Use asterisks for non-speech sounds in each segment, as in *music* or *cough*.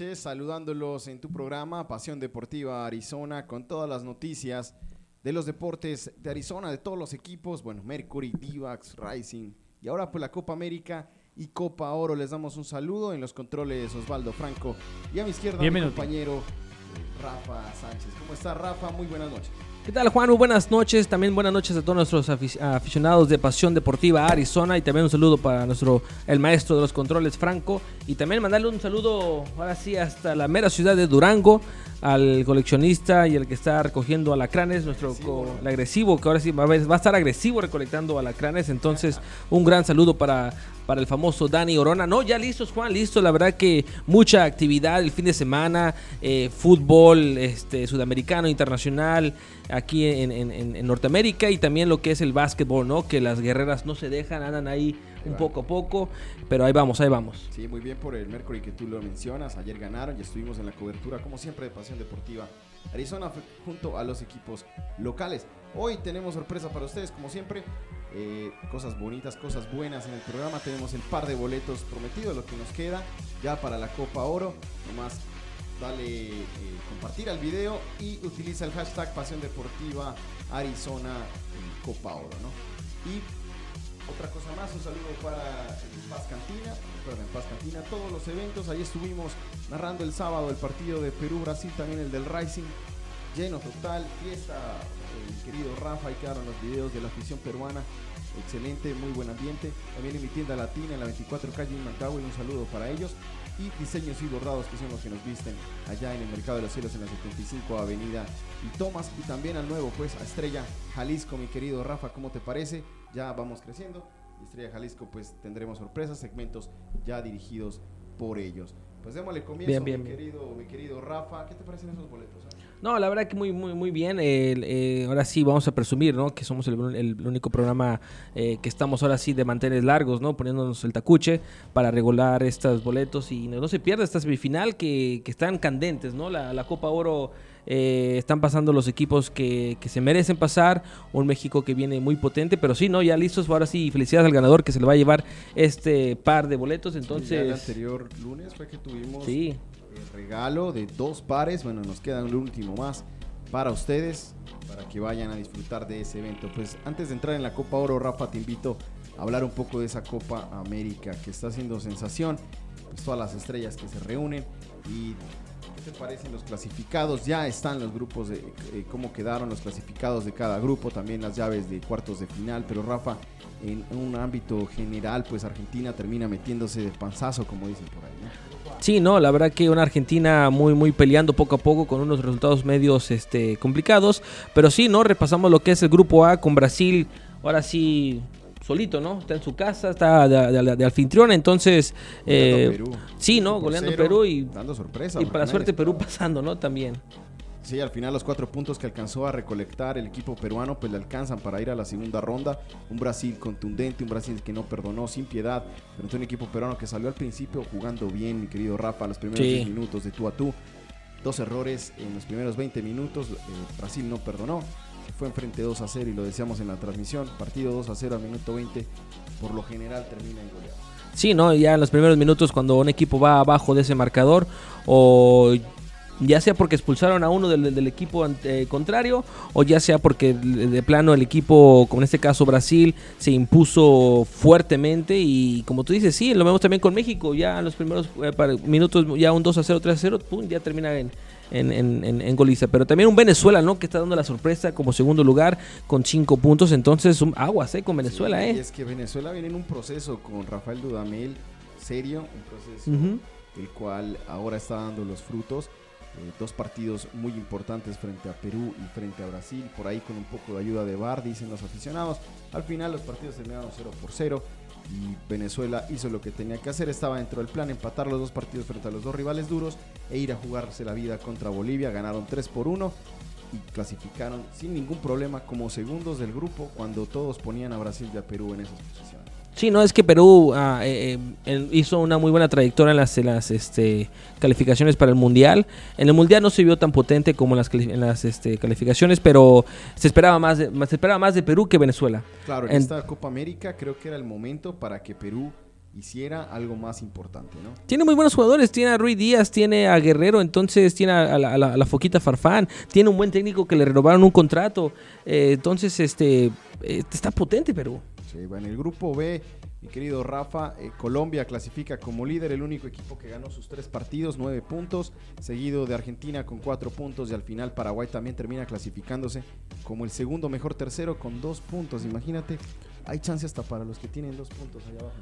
noches. Saludándolos en tu programa Pasión Deportiva Arizona con todas las noticias de los deportes de Arizona, de todos los equipos. Bueno, Mercury, Divax, Rising y ahora pues la Copa América y Copa Oro. Les damos un saludo en los controles Osvaldo Franco y a mi izquierda mi compañero eh, Rafa Sánchez. ¿Cómo está Rafa? Muy buenas noches. ¿Qué tal Juan? Muy buenas noches. También buenas noches a todos nuestros aficionados de Pasión Deportiva Arizona y también un saludo para nuestro el maestro de los controles Franco y también mandarle un saludo ahora sí hasta la mera ciudad de Durango al coleccionista y el que está recogiendo alacranes, nuestro el agresivo, que ahora sí va a estar agresivo recolectando alacranes. Entonces, un gran saludo para, para el famoso Dani Orona. No, ya listos, Juan, listo. La verdad que mucha actividad el fin de semana, eh, fútbol este, sudamericano, internacional, aquí en, en, Norteamérica y también lo que es el básquetbol, ¿no? Que las guerreras no se dejan, andan ahí un poco a poco, pero ahí vamos, ahí vamos. Sí, muy bien por el Mercury que tú lo mencionas. Ayer ganaron y estuvimos en la cobertura, como siempre, de Pasión Deportiva Arizona junto a los equipos locales. Hoy tenemos sorpresa para ustedes, como siempre. Eh, cosas bonitas, cosas buenas en el programa. Tenemos el par de boletos prometidos, lo que nos queda ya para la Copa Oro. Nomás dale eh, compartir al video y utiliza el hashtag Pasión Deportiva Arizona Copa Oro. Y otra cosa más, un saludo para Paz Cantina, recuerden, Paz Cantina, todos los eventos, ahí estuvimos narrando el sábado el partido de Perú-Brasil, también el del Rising, lleno total, fiesta, el querido Rafa, ahí quedaron los videos de la afición peruana, excelente, muy buen ambiente, también en mi tienda latina en la 24 calle en Macao, y un saludo para ellos, y diseños y bordados que son los que nos visten allá en el Mercado de los Cielos en la 75 Avenida y Tomás y también al nuevo pues a Estrella Jalisco mi querido Rafa ¿cómo te parece? Ya vamos creciendo Estrella Jalisco pues tendremos sorpresas segmentos ya dirigidos por ellos pues démosle comienzo mi, Querido, mi querido Rafa ¿qué te parecen esos boletos? Eh? No, la verdad que muy, muy, muy bien. Eh, ahora sí vamos a presumir, ¿no? Que somos el, único programa eh, que estamos ahora sí de mantener largos, ¿no? Poniéndonos el tacuche para regular estos boletos y no, se pierda esta semifinal que, que están candentes, ¿no? La, la Copa Oro eh, están pasando los equipos que, que, se merecen pasar. Un México que viene muy potente, pero sí, ¿no? Ya listos. Ahora sí, felicidades al ganador que se le va a llevar este par de boletos. Entonces. el anterior lunes fue que tuvimos. Sí regalo de dos pares. Bueno, nos queda un último más para ustedes, para que vayan a disfrutar de ese evento. Pues antes de entrar en la Copa Oro, Rafa, te invito a hablar un poco de esa Copa América que está haciendo sensación. Pues todas las estrellas que se reúnen y ¿Qué te parecen los clasificados? Ya están los grupos de eh, cómo quedaron los clasificados de cada grupo, también las llaves de cuartos de final. Pero Rafa, en un ámbito general, pues Argentina termina metiéndose de panzazo, como dicen por ahí. ¿no? Sí, no, la verdad que una Argentina muy, muy peleando poco a poco con unos resultados medios este, complicados. Pero sí, ¿no? Repasamos lo que es el grupo A con Brasil. Ahora sí, solito, ¿no? Está en su casa, está de, anfitrión, entonces... Eh, Perú. Sí, ¿no? Goleando Perú y... Dando sorpresa. Y para suerte Perú pasando, ¿no? También. Sí, al final los cuatro puntos que alcanzó a recolectar el equipo peruano pues le alcanzan para ir a la segunda ronda. Un Brasil contundente, un Brasil que no perdonó sin piedad, pero un equipo peruano que salió al principio jugando bien, mi querido Rafa, los primeros 10 minutos de tú a tú. Dos errores en los primeros 20 minutos, eh, Brasil no perdonó, fue enfrente 2 a 0 y lo decíamos en la transmisión, partido 2 a 0 al minuto 20, por lo general termina en goleado. Sí, ¿no? Ya en los primeros minutos cuando un equipo va abajo de ese marcador o ya sea porque expulsaron a uno del, equipo eh, contrario o ya sea porque de plano el equipo, como en este caso Brasil, se impuso fuertemente y como tú dices, sí, lo vemos también con México, ya en los primeros eh, minutos, ya un 2 a 0, 3 a 0, pum, ya termina en, en, en, en, goliza. Pero también un Venezuela, ¿no? Que está dando la sorpresa como segundo lugar con cinco puntos. Entonces, un aguas, ¿eh? Con Venezuela, ¿eh? Y es que Venezuela viene en un proceso con Rafael Dudamel serio, un proceso el cual ahora está dando los frutos. Eh, dos partidos muy importantes frente a Perú y frente a Brasil, por ahí con un poco de ayuda de VAR, dicen los aficionados. Al final los partidos terminaron 0 por 0 y Venezuela hizo lo que tenía que hacer, estaba dentro del plan empatar los dos partidos frente a los dos rivales duros e ir a jugarse la vida contra Bolivia, ganaron 3 por 1 y clasificaron sin ningún problema como segundos del grupo cuando todos ponían a Brasil y a Perú en esas posiciones. Sí, no, es que Perú ah, eh, eh, hizo una muy buena trayectoria en las, las este, calificaciones para el Mundial. En el Mundial no se vio tan potente como en las, en las este, calificaciones, pero se esperaba, más de, se esperaba más de Perú que Venezuela. Claro, en, esta Copa América creo que era el momento para que Perú hiciera algo más importante, ¿no? Tiene muy buenos jugadores, tiene a Rui Díaz, tiene a Guerrero, entonces tiene a, la, Foquita Farfán, tiene un buen técnico que le renovaron un contrato, eh, entonces este está potente Perú. Bueno, el grupo B mi querido Rafa, eh, Colombia clasifica como líder, el único equipo que ganó sus tres partidos, nueve puntos, seguido de Argentina con cuatro puntos y al final Paraguay también termina clasificándose como el segundo mejor tercero con dos puntos. Imagínate hay chance hasta para los que tienen dos puntos allá abajo.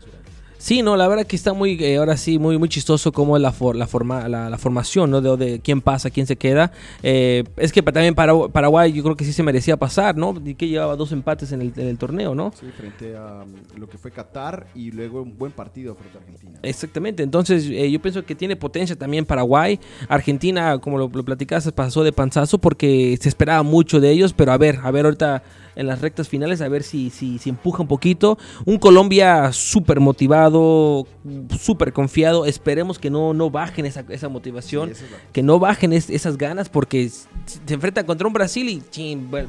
Sí, no, la verdad que está muy, eh, ahora sí, muy, muy chistoso como la, la, forma, la, formación, ¿no? De, quién pasa, quién se queda. Eh, es que también Paraguay yo creo que sí se merecía pasar, ¿no? Y que llevaba dos empates en el, torneo, ¿no? Sí, frente a um, lo que fue Qatar y luego un buen partido frente a Argentina. Exactamente, entonces eh, yo pienso que tiene potencia también Paraguay. Argentina, como lo, lo platicaste, pasó de panzazo porque se esperaba mucho de ellos, pero a ver, a ver ahorita en las rectas finales, a ver si, si, si empuja un poquito. Un Colombia súper motivado, súper confiado. Esperemos que no, no bajen esa, esa motivación, que no bajen esas ganas, porque se enfrentan contra un Brasil y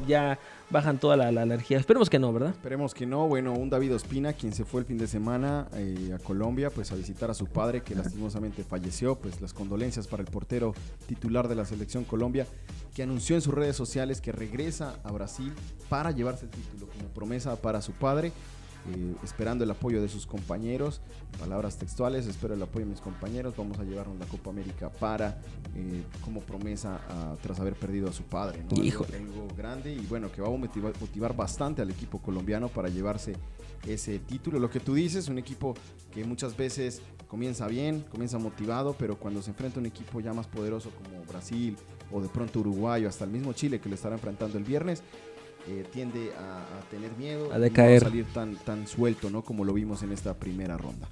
ya bajan toda la, energía. Esperemos que no, ¿verdad? Esperemos que no. Bueno, un David Ospina, quien se fue el fin de semana eh, a Colombia, pues a visitar a su padre, que lastimosamente falleció. Pues las condolencias para el portero titular de la selección Colombia, que anunció en sus redes sociales que regresa a Brasil para llevarse el título como promesa para su padre. Eh, esperando el apoyo de sus compañeros. Palabras textuales, espero el apoyo de mis compañeros. Vamos a llevarnos la Copa América para, eh, como promesa, tras haber perdido a su padre. ¿no? Algo, grande y bueno, que va a motivar, motivar bastante al equipo colombiano para llevarse ese título. Lo que tú dices, un equipo que muchas veces comienza bien, comienza motivado, pero cuando se enfrenta a un equipo ya más poderoso como Brasil o de pronto Uruguay o hasta el mismo Chile que lo estará enfrentando el viernes, eh, tiende a, tener miedo, a decaer. No a salir tan, tan suelto, ¿no? Como lo vimos en esta primera ronda.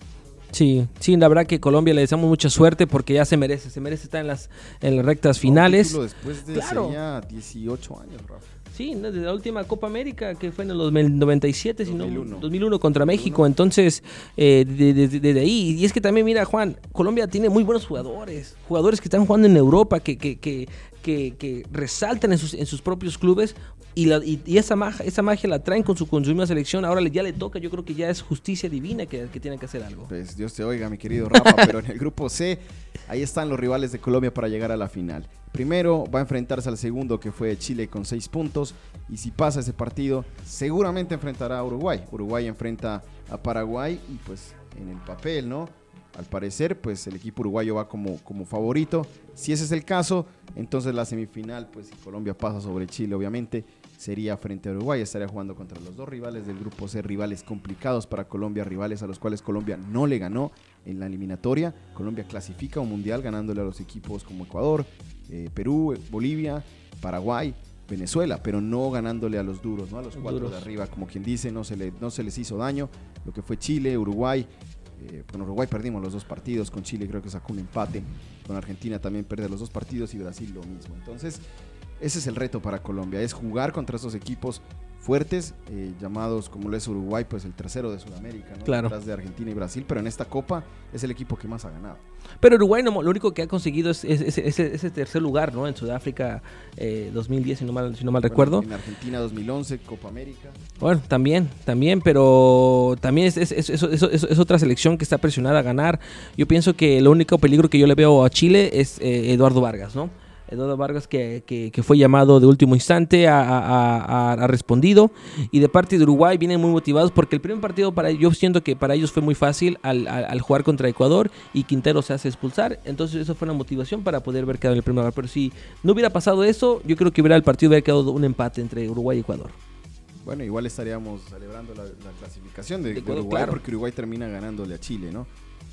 Sí, sí, la verdad que Colombia le deseamos mucha suerte porque ya se merece, se merece estar en las, en las rectas finales. después de claro. 18 años, Rafa. Sí, desde la última Copa América que fue en el 97, 2001, 2001 contra México. Entonces, eh, desde, ahí. Y es que también, mira, Juan, Colombia tiene muy buenos jugadores. Jugadores que están jugando en Europa, que, que, que, que, resaltan en sus, en sus propios clubes y, la, y, esa, magia, esa magia la traen con su, con misma selección. Ahora ya le toca, yo creo que ya es justicia divina que, que tienen que hacer algo. Pues Dios te oiga, mi querido Rafa, *laughs* pero en el grupo C, ahí están los rivales de Colombia para llegar a la final. Primero va a enfrentarse al segundo que fue Chile con seis puntos y si pasa ese partido seguramente enfrentará a Uruguay. Uruguay enfrenta a Paraguay y pues en el papel, ¿no? Al parecer, pues el equipo uruguayo va como, como favorito. Si ese es el caso, entonces la semifinal, pues si Colombia pasa sobre Chile, obviamente, sería frente a Uruguay. Estaría jugando contra los dos rivales del grupo C, rivales complicados para Colombia, rivales a los cuales Colombia no le ganó en la eliminatoria. Colombia clasifica un mundial ganándole a los equipos como Ecuador, eh, Perú, Bolivia, Paraguay, Venezuela, pero no ganándole a los duros, ¿no? A los cuatro de arriba, como quien dice, no se, le, no se les hizo daño. Lo que fue Chile, Uruguay, eh, con Uruguay perdimos los dos partidos, con Chile creo que sacó un empate, con Argentina también pierde los dos partidos y Brasil lo mismo. Entonces, ese es el reto para Colombia, es jugar contra esos equipos fuertes, eh, llamados como lo es Uruguay, pues el tercero de Sudamérica, ¿no? Claro. Detrás de Argentina y Brasil, pero en esta Copa es el equipo que más ha ganado. Pero Uruguay no, lo único que ha conseguido es, ese tercer lugar, ¿no? En Sudáfrica 2010, eh, si no mal, si no mal recuerdo. En Argentina 2011, Copa América. Bueno, también, también, pero también es, es, otra selección que está presionada a ganar. Yo pienso que el único peligro que yo le veo a Chile es eh, Eduardo Vargas, ¿no? Eduardo Vargas que, que, fue llamado de último instante, ha, respondido. Y de parte de Uruguay vienen muy motivados porque el primer partido para yo siento que para ellos fue muy fácil al, jugar contra Ecuador y Quintero se hace expulsar. Entonces eso fue una motivación para poder ver quedado en el primer lugar. Pero si no hubiera pasado eso, yo creo que hubiera el partido hubiera quedado un empate entre Uruguay y Ecuador. Bueno, igual estaríamos celebrando la, clasificación de, Uruguay porque Uruguay termina ganándole a Chile, ¿no?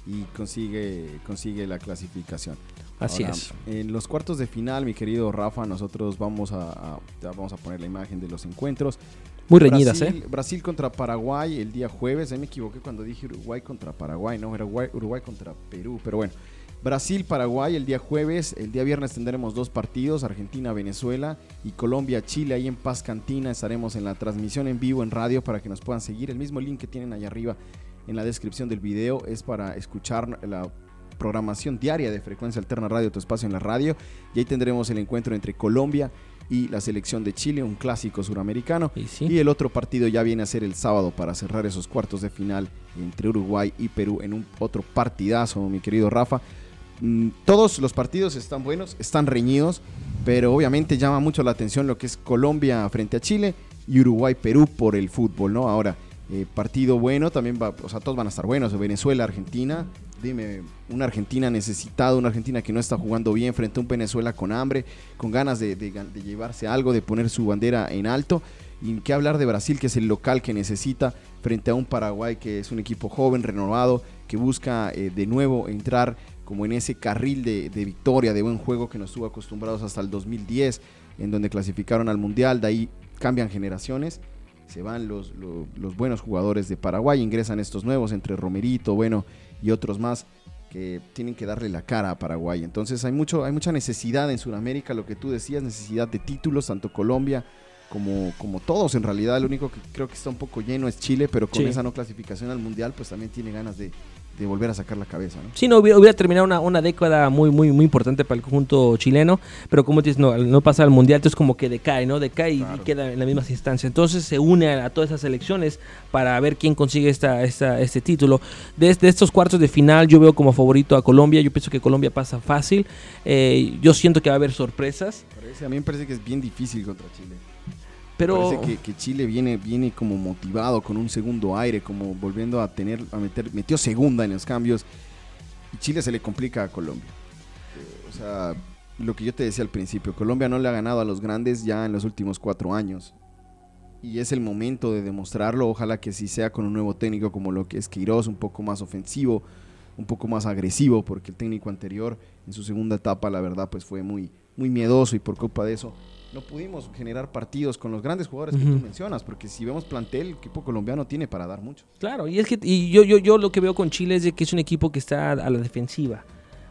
Y consigue, consigue la clasificación. Así es. En los cuartos de final, mi querido Rafa, nosotros vamos a, vamos a poner la imagen de los encuentros. Muy reñidas, Brasil, ¿eh? Brasil contra Paraguay el día jueves. Ahí me equivoqué cuando dije Uruguay contra Paraguay, no, era Uruguay, contra Perú, pero bueno. Brasil-Paraguay el día jueves, el día viernes tendremos dos partidos, Argentina-Venezuela y Colombia-Chile, ahí en Paz Cantina estaremos en la transmisión en vivo en radio para que nos puedan seguir, el mismo link que tienen ahí arriba en la descripción del video es para escuchar la programación diaria de Frecuencia Alterna Radio, tu espacio en la radio. Y ahí tendremos el encuentro entre Colombia y la selección de Chile, un clásico suramericano. Y sí. Y el otro partido ya viene a ser el sábado para cerrar esos cuartos de final entre Uruguay y Perú en un otro partidazo, mi querido Rafa. Mm, Todos los partidos están buenos, están reñidos, pero obviamente llama mucho la atención lo que es Colombia frente a Chile y Uruguay-Perú por el fútbol, ¿no? Ahora, eh, partido bueno, también va, o sea, todos van a estar buenos. Venezuela, Argentina, dime, una Argentina necesitada, una Argentina que no está jugando bien frente a un Venezuela con hambre, con ganas de, llevarse algo, de poner su bandera en alto. Y qué hablar de Brasil, que es el local que necesita, frente a un Paraguay que es un equipo joven, renovado, que busca eh, de nuevo entrar como en ese carril de, victoria, de buen juego que nos estuvo acostumbrados hasta el 2010, en donde clasificaron al Mundial, de ahí cambian generaciones, se van los buenos jugadores de Paraguay, ingresan estos nuevos entre Romerito, bueno, y otros más que tienen que darle la cara a Paraguay. Entonces hay, mucho, hay mucha necesidad en Sudamérica, lo que tú decías, necesidad de títulos, tanto Colombia como, como todos en realidad. Lo único que creo que está un poco lleno es Chile, pero con Sí. esa no clasificación al Mundial, pues también tiene ganas de, de volver a sacar la cabeza. ¿no? Sí, no, hubiera, hubiera terminado una, una década muy, muy, muy importante para el conjunto chileno, pero como dices, no, no pasa al mundial, entonces como que decae, ¿no? Decae y- queda en las mismas instancias. Entonces se une a, a todas esas elecciones para ver quién consigue esta, esta, este título. De, de estos cuartos de final, yo veo como favorito a Colombia. Yo pienso que Colombia pasa fácil. Eh, yo siento que va a haber sorpresas, Parece- a mí me parece que es bien difícil contra Chile. Pero. Parece que, Chile viene, viene como motivado con un segundo aire, como volviendo a tener, a meter, metió segunda en los cambios. Y Chile se le complica a Colombia. Eh, o sea, lo que yo te decía al principio, Colombia no le ha ganado a los grandes ya en los últimos cuatro años. Y es el momento de demostrarlo. Ojalá que sí sea con un nuevo técnico como lo que es Queiroz, un poco más ofensivo, un poco más agresivo, porque el técnico anterior en su segunda etapa, la verdad, pues fue muy, muy miedoso y por culpa de eso no pudimos generar partidos con los grandes jugadores que tú mencionas, porque si vemos plantel, el equipo colombiano tiene para dar mucho. Claro, y es que y yo, yo, yo lo que veo con Chile es de que es un equipo que está a la defensiva.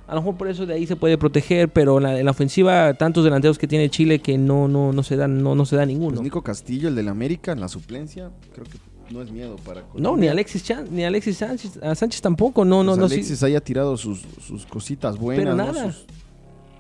A lo mejor por eso de ahí se puede proteger, pero en la, en la ofensiva tantos delanteros que tiene Chile que no no no se dan no, no se da ninguno. Pues Nico Castillo, el del América, en la suplencia, creo que no es miedo para no, ni Alexis Chan- ni Alexis Sánchez, a Sánchez tampoco, no no Pues no sí. Alexis haya tirado sus, sus cositas buenas. Pero ¿no? Sus-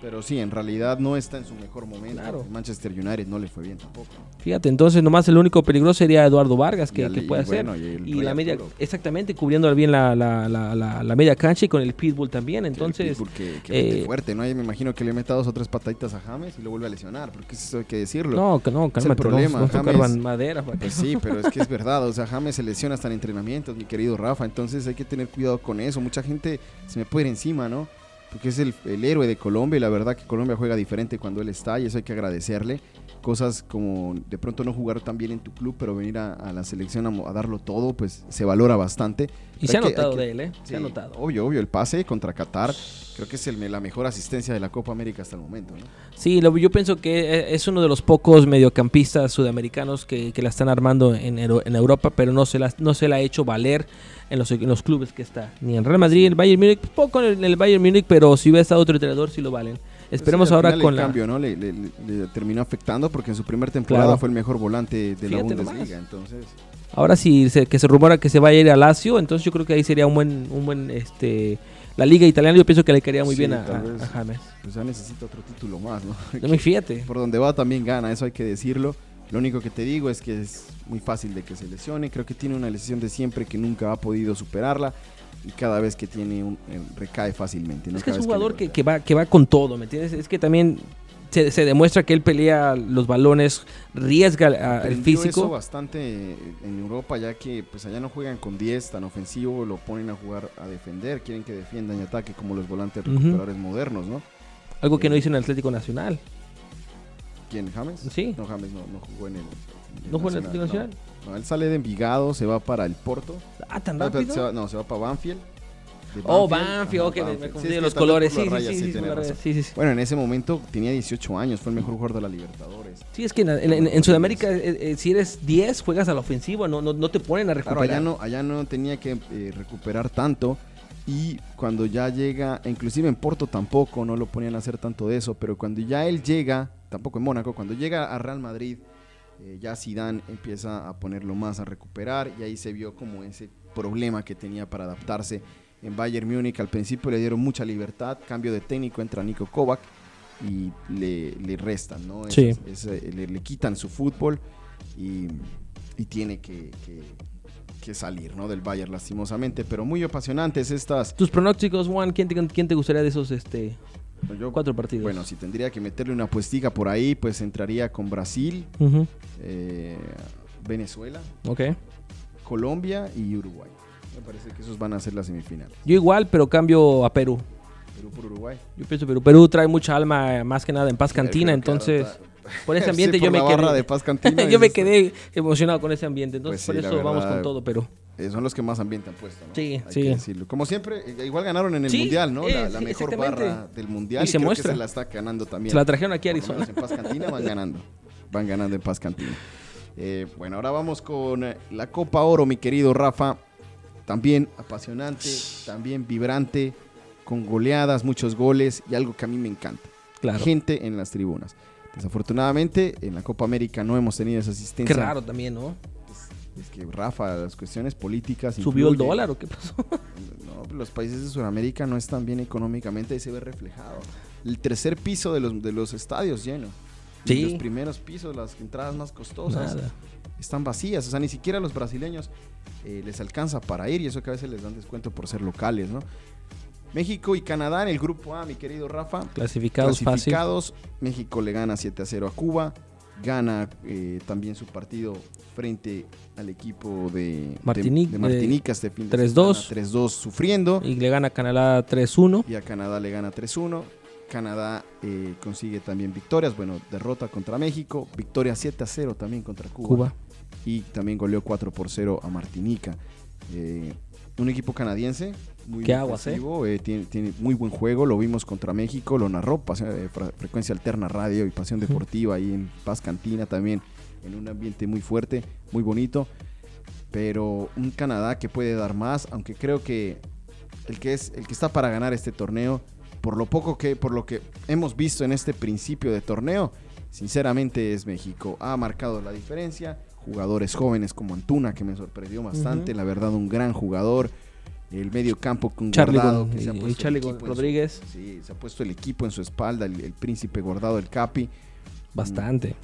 pero sí, en realidad no está en su mejor momento. Claro. El Manchester United no le fue bien tampoco. Fíjate, entonces nomás el único peligroso sería Eduardo Vargas que, que y puede hacer. bueno, y el la media, exactamente, cubriendo bien la, la, la, media cancha y con el pitbull también. Entonces, Pitbull que, que mete eh, fuerte, ¿no? Y me imagino que le meta dos o tres pataditas a James y lo vuelve a lesionar, porque eso hay que decirlo. no, que no, cálmate, problema, no, no James. madera. que- Pues sí, pero es que es *laughs* verdad, o sea, James se lesiona hasta en entrenamientos, mi querido Rafa, entonces hay que tener cuidado con eso. Mucha gente se me puede ir encima, ¿no? Porque es el, el héroe de Colombia y la verdad que Colombia juega diferente cuando él está y eso hay que agradecerle. Cosas como de pronto no jugar tan bien en tu club, pero venir a, a la selección a, a darlo todo, pues se valora bastante. Y Pero se ha que- notado que- de él, ¿eh? Se Sí, ha notado. Obvio, obvio, el pase contra Qatar creo que es el- la mejor asistencia de la Copa América hasta el momento, ¿no? Sí, lo- yo pienso que e- es uno de los pocos mediocampistas sudamericanos que, que la están armando en, en Europa, pero no se, la, no se la ha hecho valer en los, en los clubes que está. Ni en Real Madrid, el Bayern Múnich, poco en el, en el Bayern Múnich, pero si hubiera estado otro entrenador, sí lo valen. Esperemos Sí, ahora con el la... cambio, ¿no? Le, le- le- terminó afectando porque en su primera temporada Claro. fue el mejor volante de la Fíjate Bundesliga, nomás. entonces Ahora sí se, que se rumora que se va a ir a Lazio, entonces yo creo que ahí sería un buen, un buen, este, la liga italiana yo pienso que le quedaría muy Sí, bien a, a- James. pues ya necesita otro título más, ¿no? *laughs* No me fíjate. Por donde va también gana, eso hay que decirlo. Lo único que te digo es que es muy fácil de que se lesione. Creo que tiene una lesión de siempre que nunca ha podido superarla. Y cada vez que tiene un, eh, recae fácilmente. ¿no? Es que es un jugador que, que va, que va con todo, ¿me entiendes? Es que también se, se demuestra que él pelea los balones, riesga el Aprendió eso físico. bastante en Europa, ya que pues allá no juegan con 10 tan ofensivo, lo ponen a jugar a defender, quieren que defiendan y ataque como los volantes recuperadores modernos, ¿no? Algo que no hizo en Atlético Nacional. ¿Quién? ¿James? Sí. No, James no, no jugó en el ¿No jugó en el Atlético Nacional? No, no, él sale de Envigado, se va para el Porto. Ah, tan No, rápido. se va- no, se va para Banfield. Oh, Banfield, ok, me- confundí Sí, de es los que colores. Sí, sí. Bueno, en ese momento tenía 18 años, fue el mejor jugador de la Libertadores. Sí, es que en, en- en- en Sudamérica, eh, eh, si eres 10, juegas a la ofensiva, no, no, no te ponen a Claro, recuperar. allá no, allá no tenía que eh, recuperar tanto y cuando ya llega, inclusive en Porto tampoco, no lo ponían a hacer tanto de eso, pero cuando ya él llega, tampoco en Mónaco, cuando llega a Real Madrid, eh, ya Zidane empieza a ponerlo más a recuperar y ahí se vio como ese problema que tenía para adaptarse en Bayern Múnich. Al principio le dieron mucha libertad, cambio de técnico, entra Nico Kovac y le, le restan, ¿no? Es- Sí. es- es- le, le quitan su fútbol y, y tiene que, que- que salir, ¿no? Del Bayern, lastimosamente. Pero muy apasionantes estas. Tus pronósticos, Juan, ¿quién te, quién te gustaría de esos este, Yo, cuatro partidos? bueno, si tendría que meterle una puestica por ahí, pues entraría con Brasil, eh, Venezuela, Ok. Colombia y Uruguay. Me parece que esos van a ser las semifinales. Yo igual, pero cambio a Perú. Perú por Uruguay. Yo pienso Perú. Perú trae mucha alma, eh, más que nada en Paz Cantina, entonces por ese *laughs* ambiente Sí, por yo me quedé. de Paz Cantina, *laughs* yo me quedé emocionado con ese ambiente, entonces Pues sí, por eso vamos con todo, Perú. Eh, son los que más ambiente han puesto, ¿no? Sí, Hay sí. que decirlo. Como siempre, eh, igual ganaron en el Sí, Mundial, ¿no? La, mejor barra del Mundial. Y Y, se creo muestra. que se la está ganando también. Se la trajeron aquí a Arizona. menos en Paz Cantina van ganando. Van ganando en Paz Cantina. Eh, bueno, ahora vamos con la Copa Oro, mi querido Rafa. También apasionante, también vibrante, con goleadas, muchos goles y algo que a mí me encanta. Claro. Gente en las tribunas. Desafortunadamente, en la Copa América no hemos tenido esa Qué asistencia. raro también, ¿no? Es que, Rafa, las cuestiones políticas. ¿Subió el dólar o qué pasó? *laughs* No, los países de Sudamérica no están bien económicamente y se ve reflejado. El tercer piso de los, de los estadios lleno. Sí. Los primeros pisos, las entradas más costosas, Nada. están vacías. O sea, ni siquiera a los brasileños eh, les alcanza para ir y eso que a veces les dan descuento por ser locales, ¿no? México y Canadá en el grupo A, mi querido Rafa. Clasificados, fácil. Clasificados. México le gana 7 a 0 a Cuba. Gana eh, también su partido frente al equipo de Martinique, de, de Martinica este fin de 3-2. semana, 3-2 sufriendo. Y le gana Canadá 3-1. Y a Canadá le gana 3-1. Canadá eh, consigue también victorias. Bueno, derrota contra México. Victoria 7 a 0 también contra Cuba. Cuba. Y también goleó 4 por 0 a Martinica. Eh, un equipo canadiense muy Qué aguas, ofensivo, eh, tiene, tiene muy buen juego. Lo vimos contra México. Lo narró Pasión- eh, Frecuencia Alterna Radio y Pasión. Deportiva ahí en Paz Cantina también. En un ambiente muy fuerte, muy bonito. Pero un Canadá que puede dar más, aunque creo que el que es el que está para ganar este torneo, por lo poco que por lo que hemos visto en este principio de torneo, sinceramente es México. Ha marcado la diferencia, jugadores jóvenes como Antuna que me sorprendió bastante, Ujú. la verdad un gran jugador. El medio campo con Charlie Guardado, se ha puesto Charlie su- Rodríguez. sí, se ha puesto el equipo en su espalda, el, el príncipe Guardado, el Capi Bastante.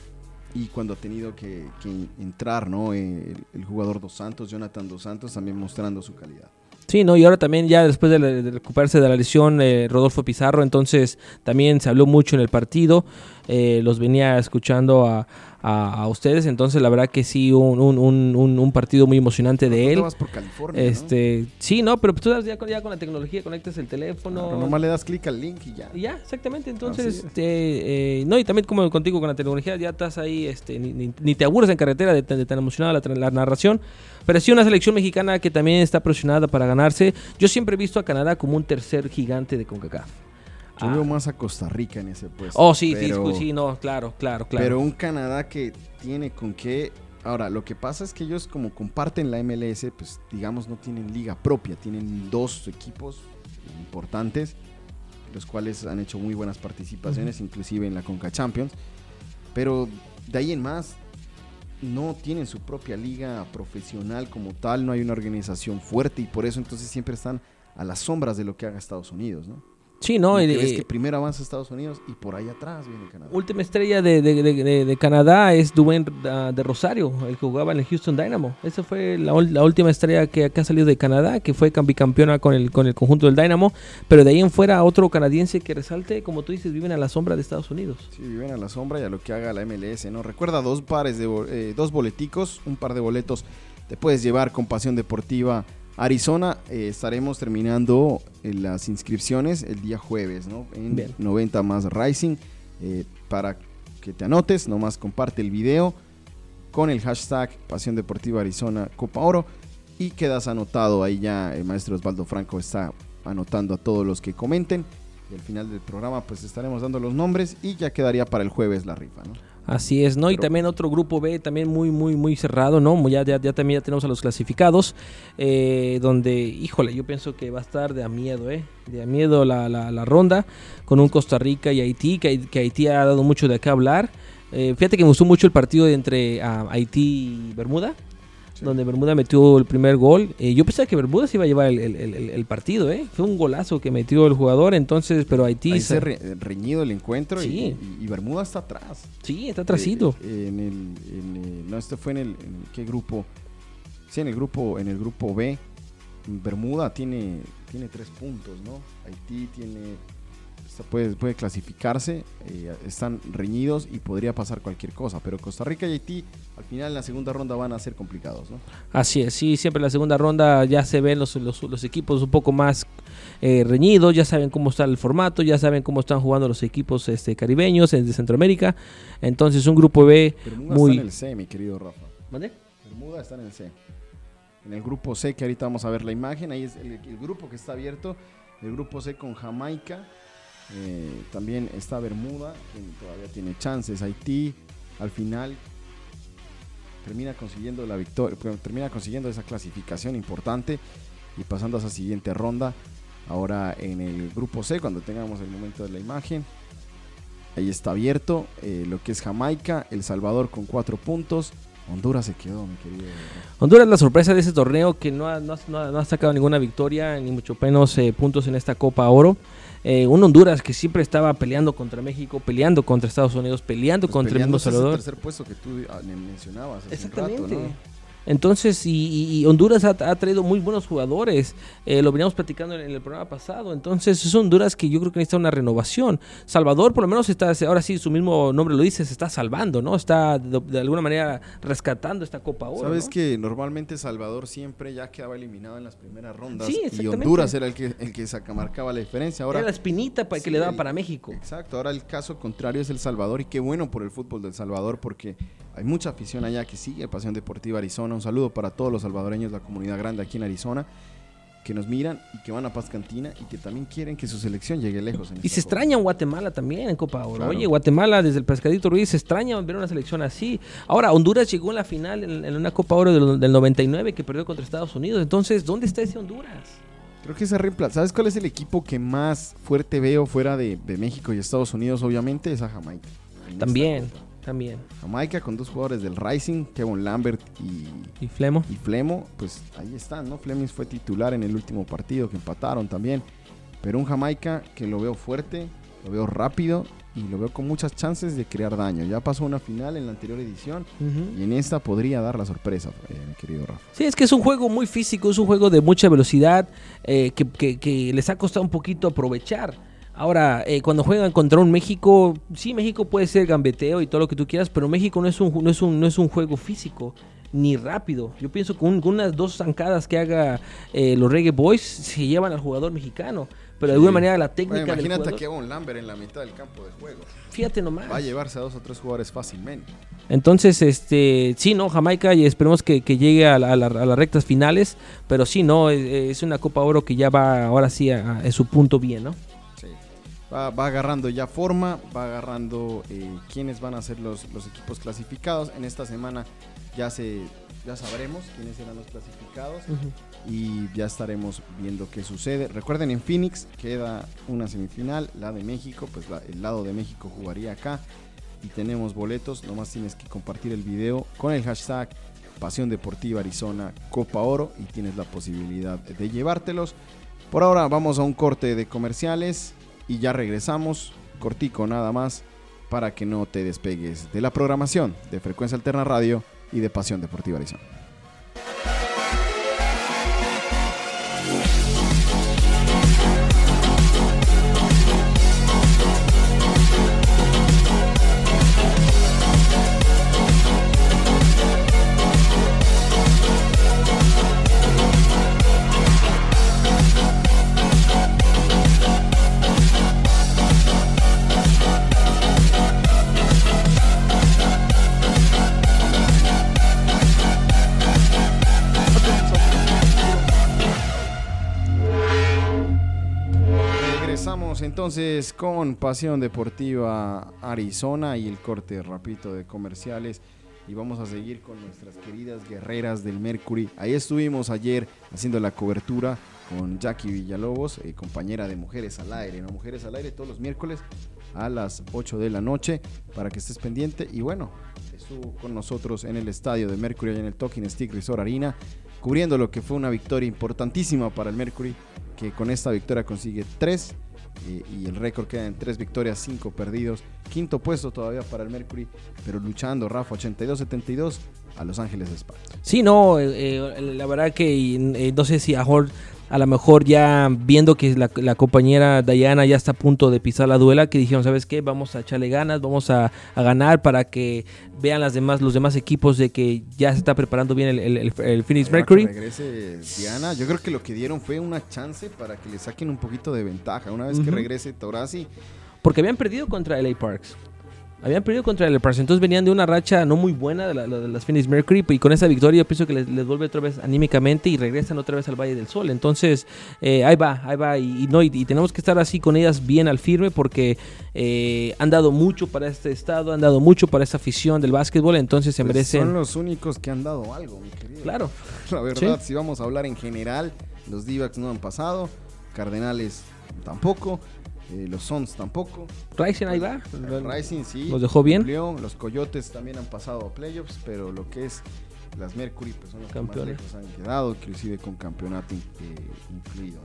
y cuando ha tenido que, que entrar, ¿no? Eh, El, el jugador Dos Santos, Jonathan Dos Santos, también mostrando su calidad. Sí, ¿no? Y ahora también ya después de, de recuperarse de la lesión, eh, Rodolfo Pizarro, entonces también se habló mucho en el partido, eh, los venía escuchando a, a- a ustedes, entonces la verdad que sí, un, un- un- partido muy emocionante de él. estabas por California, ¿no? Este, sí, no, pero tú ya con, ya con la tecnología conectas el teléfono. Claro, nomás le das clic al link y ya. Y Ya, exactamente. Entonces, este, eh, no, y también como contigo con la tecnología, ya estás ahí, este, ni, ni- ni te aburres en carretera de, tan- de tan emocionada la, la narración. Pero sí una selección mexicana que también está presionada para ganarse. Yo siempre he visto a Canadá como un tercer gigante de CONCACAF. Yo Ah. veo más a Costa Rica en ese puesto. Oh, sí, pero, sí, sí, no, claro, claro, claro. Pero un Canadá que tiene con qué. Ahora, lo que pasa es que ellos, como comparten la MLS, pues digamos, no tienen liga propia. Tienen dos equipos importantes, los cuales han hecho muy buenas participaciones, inclusive en la Conca Champions. Pero de ahí en más, no tienen su propia liga profesional como tal, no hay una organización fuerte y por eso entonces siempre están a las sombras de lo que haga Estados Unidos, ¿no? Sí, no, y- que ves que primero avanza Estados Unidos y por ahí atrás viene Canadá. última estrella de, de- de- Canadá es Dwayne ah, de Rosario, el que jugaba en el Houston Dynamo. Esa fue la, última estrella que, que ha salido de Canadá, que fue bicampeona con el, con el conjunto del Dynamo. Pero de ahí en fuera, otro canadiense que resalte, como tú dices, viven a la sombra de Estados Unidos. Sí, viven a la sombra y a lo que haga la MLS, ¿no? Recuerda dos pares de eh, dos boleticos, un par de boletos te puedes llevar con Pasión Deportiva Arizona. Eh, estaremos terminando eh, las inscripciones el día jueves, ¿no? En Bien. 90 más Rising. eh, para que te anotes, nomás comparte el video con el hashtag Pasión Deportiva Arizona Copa Oro y quedas anotado. Ahí ya el maestro Osvaldo Franco está anotando a todos los que comenten. Y al final del programa pues estaremos dando los nombres y ya quedaría para el jueves la rifa, ¿no? Así es, ¿no? y también otro grupo B, también muy, muy, muy cerrado, ¿no? Ya, ya, ya también ya tenemos a los clasificados, eh, donde, híjole, yo pienso que va a estar de a miedo, ¿eh? De a miedo la, la, la ronda, con un Costa Rica y Haití, que, que Haití ha dado mucho de qué hablar. Eh, fíjate que me gustó mucho el partido entre ah, Haití y Bermuda. Donde Bermuda metió el primer gol. Eh, yo pensaba que Bermuda se iba a llevar el, partido, ¿eh? Fue un golazo que metió el jugador, entonces, pero Haití... Ahí se reñido el encuentro y, Bermuda está atrás. Sí, está atrasito. Eh, en el, no, este fue en el, ¿qué grupo? Sí, en el grupo, en el grupo B. Bermuda tiene, tiene tres puntos, ¿no? Haití tiene puede, puede clasificarse, eh, están reñidos y podría pasar cualquier cosa, pero Costa Rica y Haití al final en la segunda ronda van a ser complicados, ¿no? Así es, sí, siempre en la segunda ronda ya se ven los, los, equipos un poco más eh, reñidos, ya saben cómo está el formato, ya saben cómo están jugando los equipos este, caribeños de Centroamérica, entonces un grupo B Bermuda muy... está en el C, mi querido Rafa. ¿Mande? Bermuda está en el C. En el grupo C, que ahorita vamos a ver la imagen, ahí es el, el grupo que está abierto, el grupo C con Jamaica, eh, también está Bermuda, que todavía tiene chances. Haití, al final, termina consiguiendo la victoria, termina consiguiendo esa clasificación importante y pasando a esa siguiente ronda. Ahora en el grupo C, cuando tengamos el momento de la imagen, ahí está abierto eh, lo que es Jamaica, El Salvador con cuatro puntos. Honduras se quedó, mi querido. Honduras la sorpresa de ese torneo que no ha, no ha, sacado ninguna victoria, ni mucho menos eh, puntos en esta Copa Oro. Eh, un Honduras que siempre estaba peleando contra México, peleando contra Estados Unidos, peleando pues contra el mismo Salvador. tercer puesto que tú ah, mencionabas. Exactamente. Entonces, y, Honduras ha, traído muy buenos jugadores. Eh, lo veníamos platicando en, el programa pasado. Entonces, es Honduras que yo creo que necesita una renovación. Salvador, por lo menos, está, ahora sí, su mismo nombre lo dice, se está salvando, ¿no? Está de, alguna manera rescatando esta Copa Oro. Sabes que normalmente Salvador siempre ya quedaba eliminado en las primeras rondas. y Honduras era el que, el que marcaba la diferencia. Ahora, era la espinita para que le daban para México. Exacto. Ahora el caso contrario es El Salvador. Y qué bueno por el fútbol del Salvador porque hay mucha afición allá que sigue Pasión Deportiva Arizona. Un saludo para todos los salvadoreños, la comunidad grande aquí en Arizona, que nos miran y que van a Paz Cantina y que también quieren que su selección llegue lejos. y se extraña en Guatemala también en Copa Oro. Oye, Guatemala desde el Pescadito Ruiz se extraña ver una selección así. Ahora, Honduras llegó en la final en, una Copa Oro del, del 99 que perdió contra Estados Unidos. Entonces, ¿dónde está ese Honduras? Creo que se reemplaza. ¿Sabes cuál es el equipo que más fuerte veo fuera de, de México y Estados Unidos? Obviamente es a Jamaica. También. También. Jamaica con dos jugadores del Rising, Kevin Lambert y, y Flemo. Y Flemo, pues ahí están, ¿no? Flemings fue titular en el último partido que empataron también. Pero un Jamaica que lo veo fuerte, lo veo rápido y lo veo con muchas chances de crear daño. Ya pasó una final en la anterior edición y en esta podría dar la sorpresa, eh, mi querido Rafa. Sí, es que es un juego muy físico, es un juego de mucha velocidad eh, que, que les ha costado un poquito aprovechar. Ahora, eh, cuando juegan contra un México, sí, México puede ser gambeteo y todo lo que tú quieras, pero México no es un, no es un, no es un juego físico ni rápido. Yo pienso que con unas dos zancadas que haga eh, los Reggae Boys se llevan al jugador mexicano. Pero de alguna manera la técnica. Bueno, imagínate que haga un Lambert en la mitad del campo de juego. Fíjate nomás. Va a llevarse a dos o tres jugadores fácilmente. Entonces, este, sí, no, Jamaica y esperemos que, llegue a, las rectas finales. Pero sí, no, es, una Copa Oro que ya va ahora sí a, a su punto bien, ¿no? Va, agarrando ya forma, va agarrando eh, quiénes van a ser los, equipos clasificados. En esta semana ya se ya sabremos quiénes serán los clasificados y ya estaremos viendo qué sucede. Recuerden, en Phoenix queda una semifinal, la de México, pues el lado de México jugaría acá y tenemos boletos. Nomás tienes que compartir el video con el hashtag Pasión Deportiva Arizona Copa Oro y tienes la posibilidad de llevártelos. Por ahora vamos a un corte de comerciales y ya regresamos, cortico nada más, para que no te despegues de la programación de Frecuencia Alterna Radio y de Pasión Deportiva Arizona. Entonces con Pasión Deportiva Arizona y el corte rapito de comerciales. Y vamos a seguir con nuestras queridas guerreras del Mercury. Ahí estuvimos ayer haciendo la cobertura con Jackie Villalobos, eh, compañera de Mujeres al Aire, ¿no? Mujeres al Aire todos los miércoles a las 8 de la noche para que estés pendiente. Y bueno, estuvo con nosotros en el estadio de Mercury, en el Talking Stick Resort Arena, cubriendo lo que fue una victoria importantísima para el Mercury, que con esta victoria consigue tres eh, y el récord queda en tres victorias, cinco perdidos. Quinto puesto todavía para el Mercury, pero luchando, Rafa, 82-72 a Los Ángeles de España. Sí, no, eh, eh, la verdad que no sé si a Hort a lo mejor ya viendo que la, compañera Diana ya está a punto de pisar la duela, que dijeron, ¿sabes qué? Vamos a echarle ganas, vamos a, ganar para que vean las demás, los demás equipos de que ya se está preparando bien el, Phoenix Mercury. regrese Diana, yo creo que lo que dieron fue una chance para que le saquen un poquito de ventaja una vez que regrese Torasi. Porque habían perdido contra LA Parks. Habían perdido contra el Parson, entonces venían de una racha no muy buena de, las Phoenix Mercury y con esa victoria yo pienso que les, vuelve otra vez anímicamente y regresan otra vez al Valle del Sol. Entonces eh, ahí va, ahí va y, no y, tenemos que estar así con ellas bien al firme porque eh, han dado mucho para este estado, han dado mucho para esta afición del básquetbol, entonces se pues merecen. Son los únicos que han dado algo, mi querido. Claro. *laughs* La verdad, si vamos a hablar en general, los d no han pasado, Cardenales tampoco. Eh, los Sons tampoco. Rising ahí va. Rising sí. Los dejó bien. Los Coyotes también han pasado a playoffs, pero lo que es las Mercury pues son los Campeones. que más lejos han quedado, inclusive con campeonato incluido.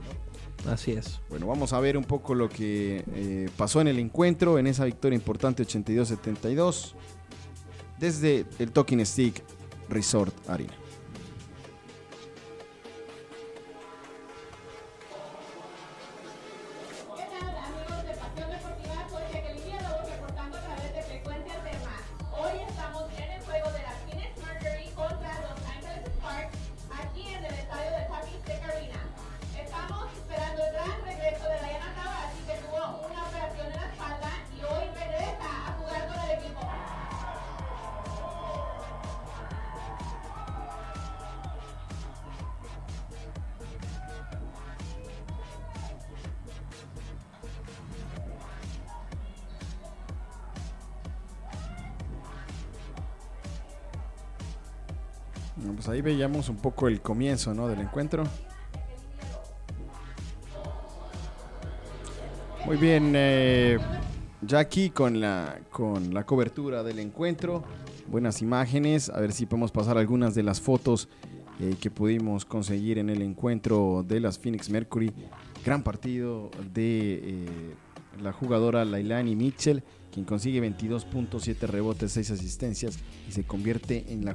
Así es. Bueno, vamos a ver un poco lo que eh, pasó en el encuentro, en esa victoria importante 82-72, desde el Talking Stick Resort Arena. Veíamos un poco el comienzo ¿no? del encuentro. Muy bien, eh, aquí con la, con la cobertura del encuentro, buenas imágenes, a ver si podemos pasar algunas de las fotos eh, que pudimos conseguir en el encuentro de las Phoenix Mercury. Gran partido de eh, la jugadora Lailani Mitchell quien consigue 22.7 rebotes, 6 asistencias y se convierte en la,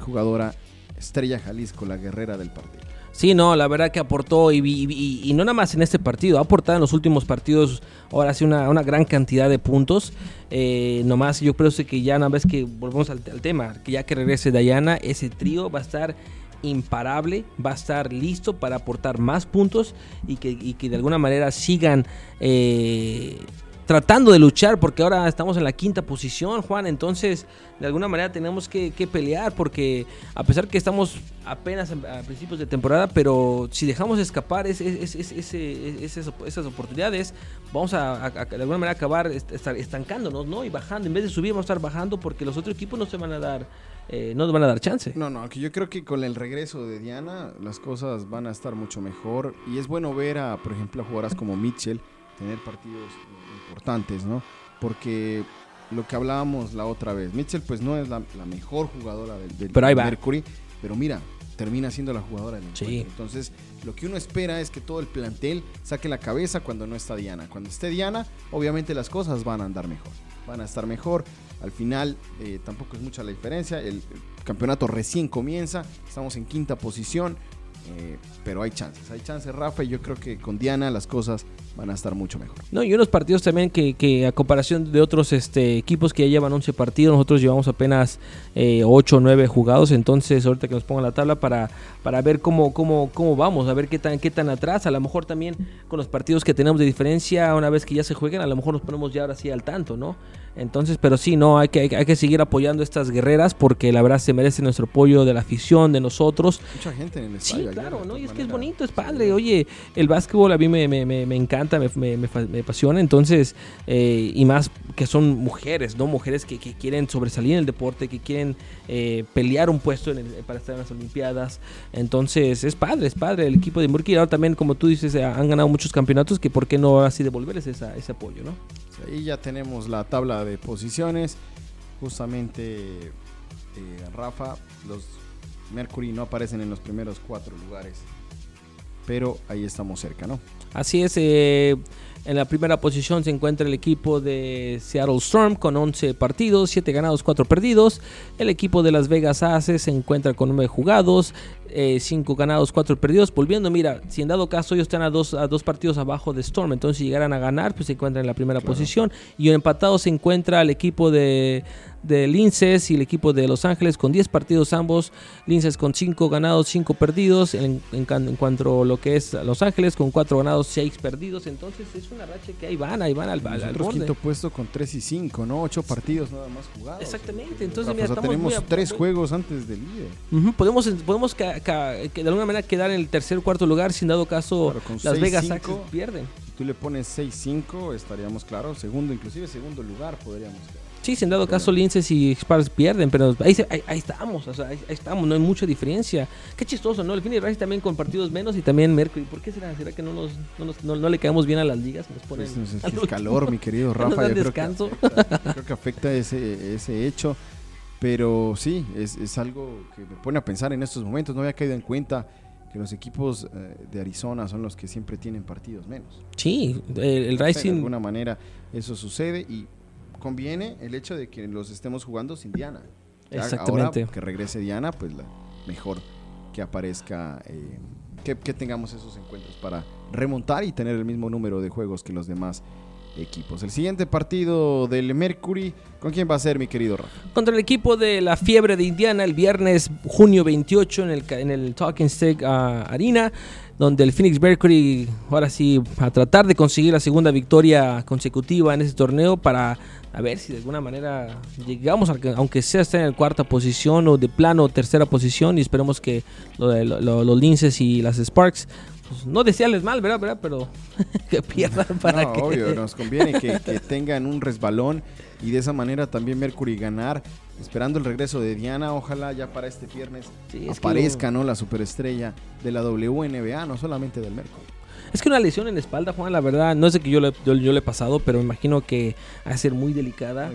jugadora estrella Jalisco, la guerrera del partido. Sí, no, la verdad que aportó y, no nada más en este partido, ha aportado en los últimos partidos ahora sí una, gran cantidad de puntos. Eh, nomás yo creo que ya una vez que volvemos al, tema, que ya que regrese Dayana, ese trío va a estar imparable, va a estar listo para aportar más puntos y que, que de alguna manera sigan eh, tratando de luchar, porque ahora estamos en la quinta posición, Juan, entonces de alguna manera tenemos que, pelear, porque a pesar que estamos apenas a, principios de temporada, pero si dejamos escapar esas, oportunidades, vamos a, de alguna manera acabar estancándonos, ¿no? Y bajando, en vez de subir vamos a estar bajando porque los otros equipos no se van a dar... Eh, no van a dar chance. No, no, yo creo que con el regreso de Diana las cosas van a estar mucho mejor y es bueno ver a, por ejemplo, a jugadoras como Mitchell tener partidos importantes, ¿no? Porque lo que hablábamos la otra vez, Mitchell pues no es la, mejor jugadora del, pero Mercury, pero mira, termina siendo la jugadora del sí. Entonces, lo que uno espera es que todo el plantel saque la cabeza cuando no está Diana. Cuando esté Diana, obviamente las cosas van a andar mejor. Van a estar mejor. Al final, eh, tampoco es mucha la diferencia. El, campeonato recién comienza. Estamos en quinta posición. Eh, pero hay chances, hay chances, Rafa, y yo creo que con Diana las cosas van a estar mucho mejor. No, y unos partidos también que, a comparación de otros este, equipos que ya llevan 11 partidos, nosotros llevamos apenas eh, 8 o 9 jugados, entonces ahorita que nos pongan la tabla para, para ver cómo, cómo, cómo vamos, a ver qué tan, qué tan atrás, a lo mejor también con los partidos que tenemos de diferencia, una vez que ya se jueguen, a lo mejor nos ponemos ya ahora sí al tanto, ¿no? Entonces, pero sí, no, hay que, hay, que seguir apoyando a estas guerreras porque la verdad se merece nuestro apoyo de la afición, de nosotros. Mucha gente en el Sí, claro, ¿no? Y es que es bonito, es padre. Oye, el básquetbol a mí me, me, me encanta, me, me, apasiona. Entonces, eh, y más que son mujeres, ¿no? Mujeres que, que quieren sobresalir en el deporte, que quieren eh, pelear un puesto para estar en las Olimpiadas. Entonces, es padre, es padre. El equipo de Murky ahora también, como tú dices, han ganado muchos campeonatos, que por qué no así devolverles esa, ese apoyo, ¿no? Ahí ya tenemos la tabla de posiciones. justamente eh, Rafa, los Mercury no aparecen en los primeros cuatro lugares, pero ahí estamos cerca, ¿no? Así es, eh, en la primera posición se encuentra el equipo de Seattle Storm con 11 partidos, 7 ganados, 4 perdidos. El equipo de Las Vegas Aces se encuentra con 9 jugados, 5 eh, ganados, 4 perdidos. Volviendo, mira, si en dado caso ellos están a dos, a dos partidos abajo de Storm, entonces si llegaran a ganar, pues se encuentran en la primera posición. Y en empatado se encuentra el equipo de de Linces y el equipo de Los Ángeles con 10 partidos ambos. Linces con 5 ganados, 5 perdidos. En, cuanto a lo que es Los Ángeles con 4 ganados, 6 perdidos. Entonces es una racha que ahí van, ahí van al, al, al quinto puesto con 3 y 5, ¿no? 8 partidos nada más jugados. Exactamente. Entonces, mira, tenemos 3 juegos antes del líder. Podemos, podemos que, de alguna manera quedar en el tercer o cuarto lugar. Sin dado caso, Las Vegas pierden. Si tú le pones 6-5, estaríamos claros. Segundo, inclusive segundo lugar podríamos quedar. Sí, sin dado caso, Linces y Spars pierden, pero ahí, ahí, estamos, o sea, ahí, estamos, no hay mucha diferencia. Qué chistoso, ¿no? El fin Rice también con partidos menos y también Mercury. ¿Por qué será? ¿Será que no, nos, no, no, le caemos bien a las ligas? Nos ponen pues, *laughs* es calor, mi querido *laughs* Rafa. descanso. Creo que, afecta, creo que afecta ese, ese hecho. Pero sí, es, es, algo que me pone a pensar en estos momentos. No había caído en cuenta que los equipos eh, de Arizona son los que siempre tienen partidos menos. Sí, el, el Rising. De alguna manera eso sucede y conviene el hecho de que los estemos jugando sin Diana. Exactamente. Ahora que regrese Diana, pues la, mejor que aparezca, eh, que, tengamos esos encuentros para remontar y tener el mismo número de juegos que los demás equipos. El siguiente partido del Mercury, ¿con quién va a ser, mi querido Rafa? Contra el equipo de la Fiebre de Indiana el viernes junio 28 en el, en el Talking Stick uh, Arena donde el Phoenix Mercury ahora sí a tratar de conseguir la segunda victoria consecutiva en ese torneo para ver si de alguna manera llegamos, a, aunque sea estar en la cuarta posición o de plano tercera posición y esperemos que los Linces y las Sparks pues, no desearles mal, ¿verdad? ¿verdad? Pero *laughs* que pierdan para no, que... obvio, nos conviene *laughs* que, tengan un resbalón y de esa manera también Mercury ganar, esperando el regreso de Diana, ojalá ya para este viernes aparezca, ¿no? La superestrella de la WNBA, no solamente del Mercury. Es que una lesión en la espalda, Juan, la verdad, no es de que yo le, yo, le he pasado, pero me imagino que va a ser muy delicada.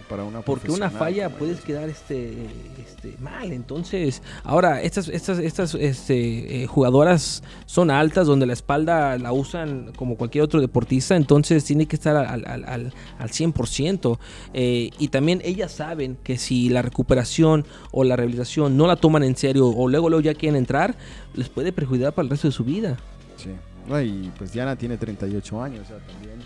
porque una falla puedes quedar este, este, mal. Entonces, ahora, estas, estas, estas este, eh, jugadoras son altas, donde la espalda la usan como cualquier otro deportista, entonces tiene que estar al, al, al, al 100%. Eh, y también ellas saben que si la recuperación o la rehabilitación no la toman en serio o luego, luego ya quieren entrar, les puede perjudicar para el resto de su vida. Sí y pues Diana tiene 38 años, o sea, también.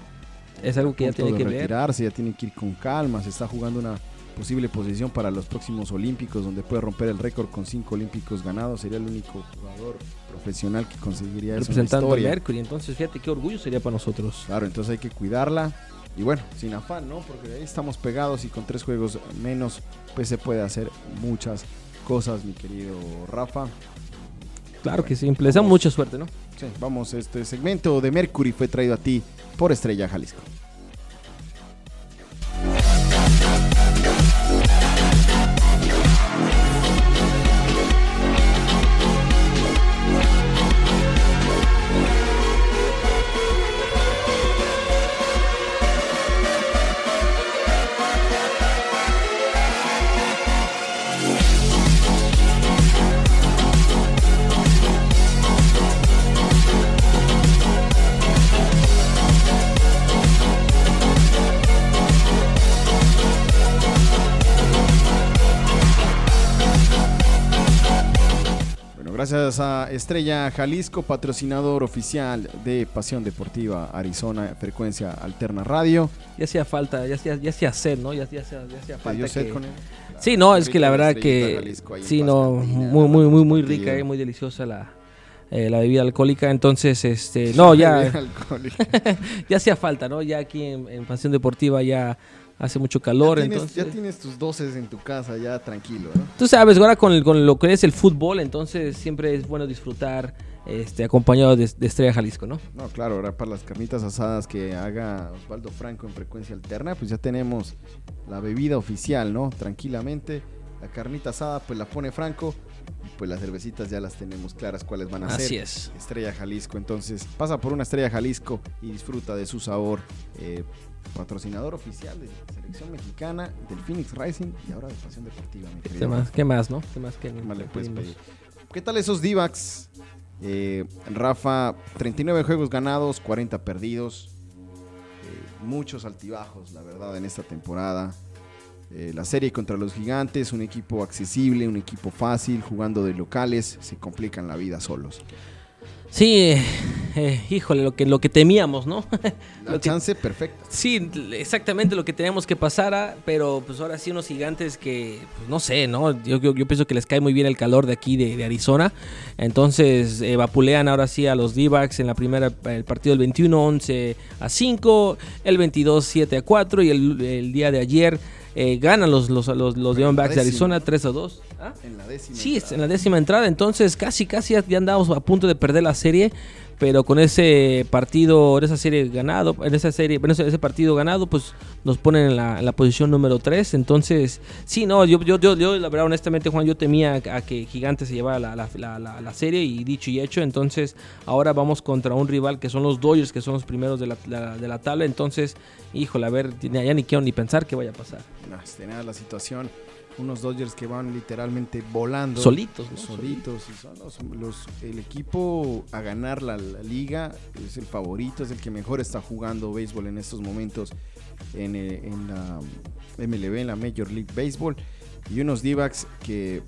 Es algo que ya tiene que retirarse, ya tiene que ir con calma, se está jugando una posible posición para los próximos Olímpicos, donde puede romper el récord con cinco Olímpicos ganados. Sería el único jugador profesional que conseguiría eso. Representando a Mercury, entonces fíjate qué orgullo sería para nosotros. Claro, entonces hay que cuidarla. Y bueno, sin afán, ¿no? Porque ahí estamos pegados y con tres juegos menos, pues se puede hacer muchas cosas, mi querido Rafa. Claro que sí, les da mucha suerte, ¿no? Vamos, este segmento de Mercury fue traído a ti por Estrella Jalisco. Gracias a Estrella Jalisco, patrocinador oficial de Pasión Deportiva Arizona, frecuencia alterna radio. Ya hacía falta, ya hacía, ya hacía sed, ¿no? Ya, ya, ya hacía falta. Que... Con él? Sí, no, es que la verdad que. Sí, no, muy, muy, muy, muy rica y muy deliciosa la, eh, la bebida alcohólica. Entonces, este. No, ya. *laughs* ya hacía falta, ¿no? Ya aquí en, en Pasión Deportiva ya hace mucho calor. Ya tienes, entonces, ya tienes tus doces en tu casa, ya tranquilo. ¿no? Tú sabes, ahora con, con, lo que es el fútbol, entonces siempre es bueno disfrutar este, acompañado de, Estrella Jalisco, ¿no? No, claro, ahora para las carnitas asadas que haga Osvaldo Franco en frecuencia alterna, pues ya tenemos la bebida oficial, ¿no? Tranquilamente. La carnita asada, pues la pone Franco pues las cervecitas ya las tenemos claras cuáles van a ser. Así es. Estrella Jalisco. Entonces, pasa por una Estrella Jalisco y disfruta de su sabor. Eh, patrocinador oficial de la selección mexicana, del Phoenix Rising y ahora de Pasión Deportiva. mi ¿Qué más, ¿Qué más, no? ¿Qué más que ¿Qué más le puedes pedimos? pedir? ¿Qué tal esos D-backs? Eh, Rafa, 39 juegos ganados, 40 perdidos. Eh, muchos altibajos, la verdad, en esta temporada. Eh, la serie contra los gigantes, un equipo accesible, un equipo fácil, jugando de locales, se complican la vida solos. Sí, eh, híjole, lo que, lo que temíamos, ¿no? *laughs* La Lo que- chance perfecta. Sí, exactamente lo que teníamos que pasara, pero pues ahora sí unos gigantes que, pues no sé, ¿no? Yo, yo, yo pienso que les cae muy bien el calor de aquí, de, de Arizona. Entonces eh, vapulean ahora sí a los D-backs en la primera, el partido del 21, 11 a 5, el 22, 7 a 4 y el, el día de ayer eh, ganan los, los, los, los Diamondbacks de. Arizona 3 a 2. ¿Ah? En la décima. Sí, entrada. en la décima entrada, entonces casi, casi ya andamos a punto de perder la serie, pero con ese partido, en esa serie ganado, en esa serie, bueno, ese, partido ganado, pues nos ponen en la, en la posición número 3, entonces, sí, no, yo, yo, yo, yo, la verdad, honestamente, Juan, yo temía a que Gigantes se llevara la, la, la- serie y dicho y hecho, entonces ahora vamos contra un rival que son los Dodgers, que son los primeros de la, de la tabla, entonces, híjole, a ver, ya ya ni quiero ni pensar qué vaya a pasar. No, es tenaz la situación. Unos Dodgers que van literalmente volando. Solitos, ¿no? solitos. y son los, los- el equipo a ganar la, la liga es el favorito, es el que mejor está jugando béisbol en estos momentos en, eh, en la MLB, en la Major League Baseball. Y unos d que,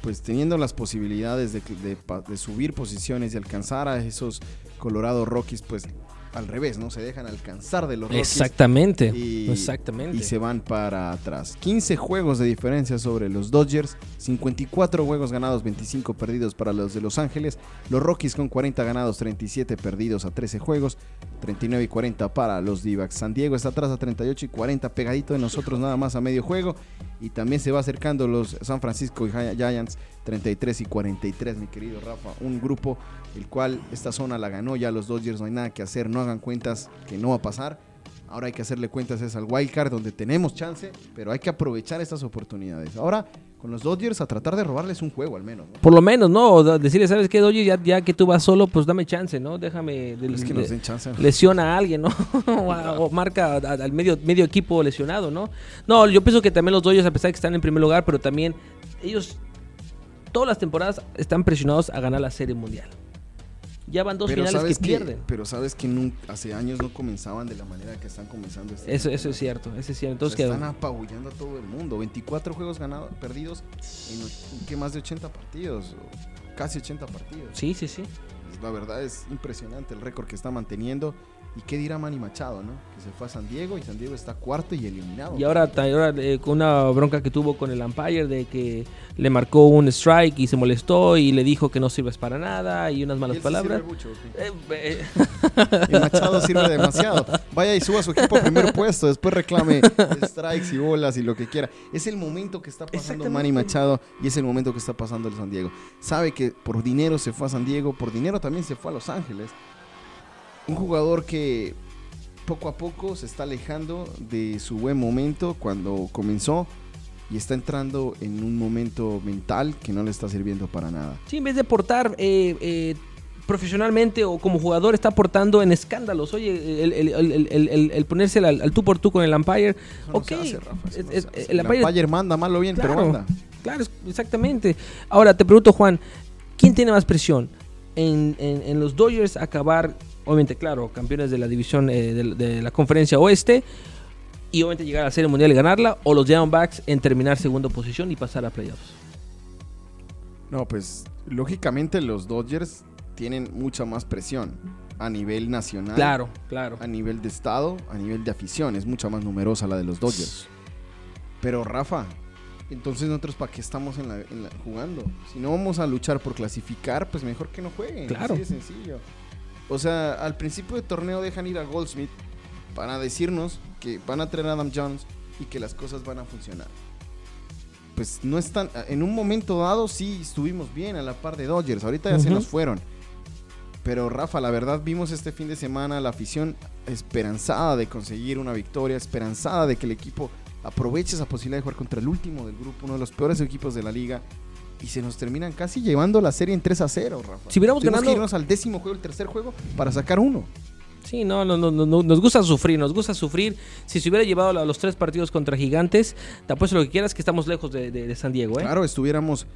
pues teniendo las posibilidades de, de subir posiciones y alcanzar a esos Colorado Rockies, pues al revés, ¿no? Se dejan alcanzar de los Rockies. Exactamente, Y- exactamente. Y se van para atrás. 15 juegos de diferencia sobre los Dodgers. 54 juegos ganados, 25 perdidos para los de Los Ángeles. Los Rockies con 40 ganados, 37 perdidos a 13 juegos. 39 y 40 para los d San Diego está atrás a 38 y 40, pegadito de nosotros nada más a medio juego. Y también se va acercando los San Francisco Gi- Giants, 33 y 43, mi querido Rafa. Un grupo el cual esta zona la ganó ya los Dodgers, no hay nada que hacer, no hagan cuentas que no va a pasar. Ahora hay que hacerle cuentas es al wild card donde tenemos chance, pero hay que aprovechar estas oportunidades. Ahora con los Dodgers a tratar de robarles un juego al menos. ¿no? Por lo menos, ¿no? Decirle, ¿sabes qué, Dodgers? Ya, ya que tú vas solo, pues dame chance, ¿no? Déjame. de- Es que nos den chance. lesiona a alguien, ¿no? *laughs* o, a- o marca al medio, medio equipo lesionado, ¿no? No, yo pienso que también los Dodgers, a pesar de que están en primer lugar, pero también ellos, todas las temporadas, están presionados a ganar la Serie Mundial. Ya van dos finales que sabes pierden. pero sabes que nun- hace años no comenzaban de la manera que están comenzando este Eso, eso es cierto, eso es cierto. O Entonces, sea, que- están apabullando a todo el mundo. 24 juegos ganados, perdidos en, que más de 80 partidos, casi 80 partidos. sí, sí, sí. La verdad es impresionante el récord que está manteniendo. ¿Y qué dirá Manny Machado, no? Que se fue a San Diego y San Diego está cuarto y eliminado. Y ahora, eh, con una bronca que tuvo con el umpire de que le marcó un strike y se molestó y le dijo que no sirves para nada y unas ¿Y malas él sí palabras. sirve mucho, ¿o qué? Eh, eh, *laughs* Y Machado sirve demasiado. Vaya y suba a su equipo a primer puesto. Después reclame strikes y bolas y lo que quiera. Es el momento que está pasando Manny. Machado y es el momento que está pasando el San Diego. Sabe que por dinero se fue a San Diego, por dinero también se fue a Los Ángeles. Un jugador que poco a poco se está alejando de su buen momento cuando comenzó y está entrando en un momento mental que no le está sirviendo para nada. Sí, en vez de aportar eh, eh, profesionalmente o como jugador, está aportando en escándalos. Oye, el, el- el- el- ponerse al, al tú por tú con el umpire. Eso no hace, Rafa, no es- hace. el umpire manda, malo bien, pero Claro. manda. Claro, exactamente. Ahora te pregunto, Juan, ¿quién tiene más presión? En, en- en los Dodgers acabar, obviamente, claro, campeones de la división eh, de, de la conferencia oeste y obviamente llegar a la Serie Mundial y ganarla, o los Diamondbacks en terminar segunda posición y pasar a playoffs. No, pues lógicamente los Dodgers tienen mucha más presión a nivel nacional, Claro, claro. a nivel de estado, a nivel de afición. Es mucha más numerosa la de los Dodgers. Pero Rafa, entonces nosotros para qué estamos en la, en la- jugando? Si no vamos a luchar por clasificar, pues mejor que no jueguen. Claro. Así de sencillo. O sea, al principio del torneo dejan ir a Goldsmith para decirnos que van a traer a Adam Jones y que las cosas van a funcionar. Pues no están. En un momento dado sí estuvimos bien a la par de Dodgers. Ahorita ya se nos fueron. Pero Rafa, la verdad vimos este fin de semana la afición esperanzada de conseguir una victoria, esperanzada de que el equipo aproveche esa posibilidad de jugar contra el último del grupo, uno de los peores equipos de la liga. Y se nos terminan casi llevando la serie en 3 a 0, Rafa. Si hubiéramos Tuvimos que ganado- irnos al décimo juego, el tercer juego, para sacar uno. Sí, no, no, no, no, no, nos gusta sufrir, nos gusta sufrir. Si se hubiera llevado a los tres partidos contra Gigantes, te apuesto lo que quieras que estamos lejos de, de- de San Diego, ¿eh? Claro, estuviéramos...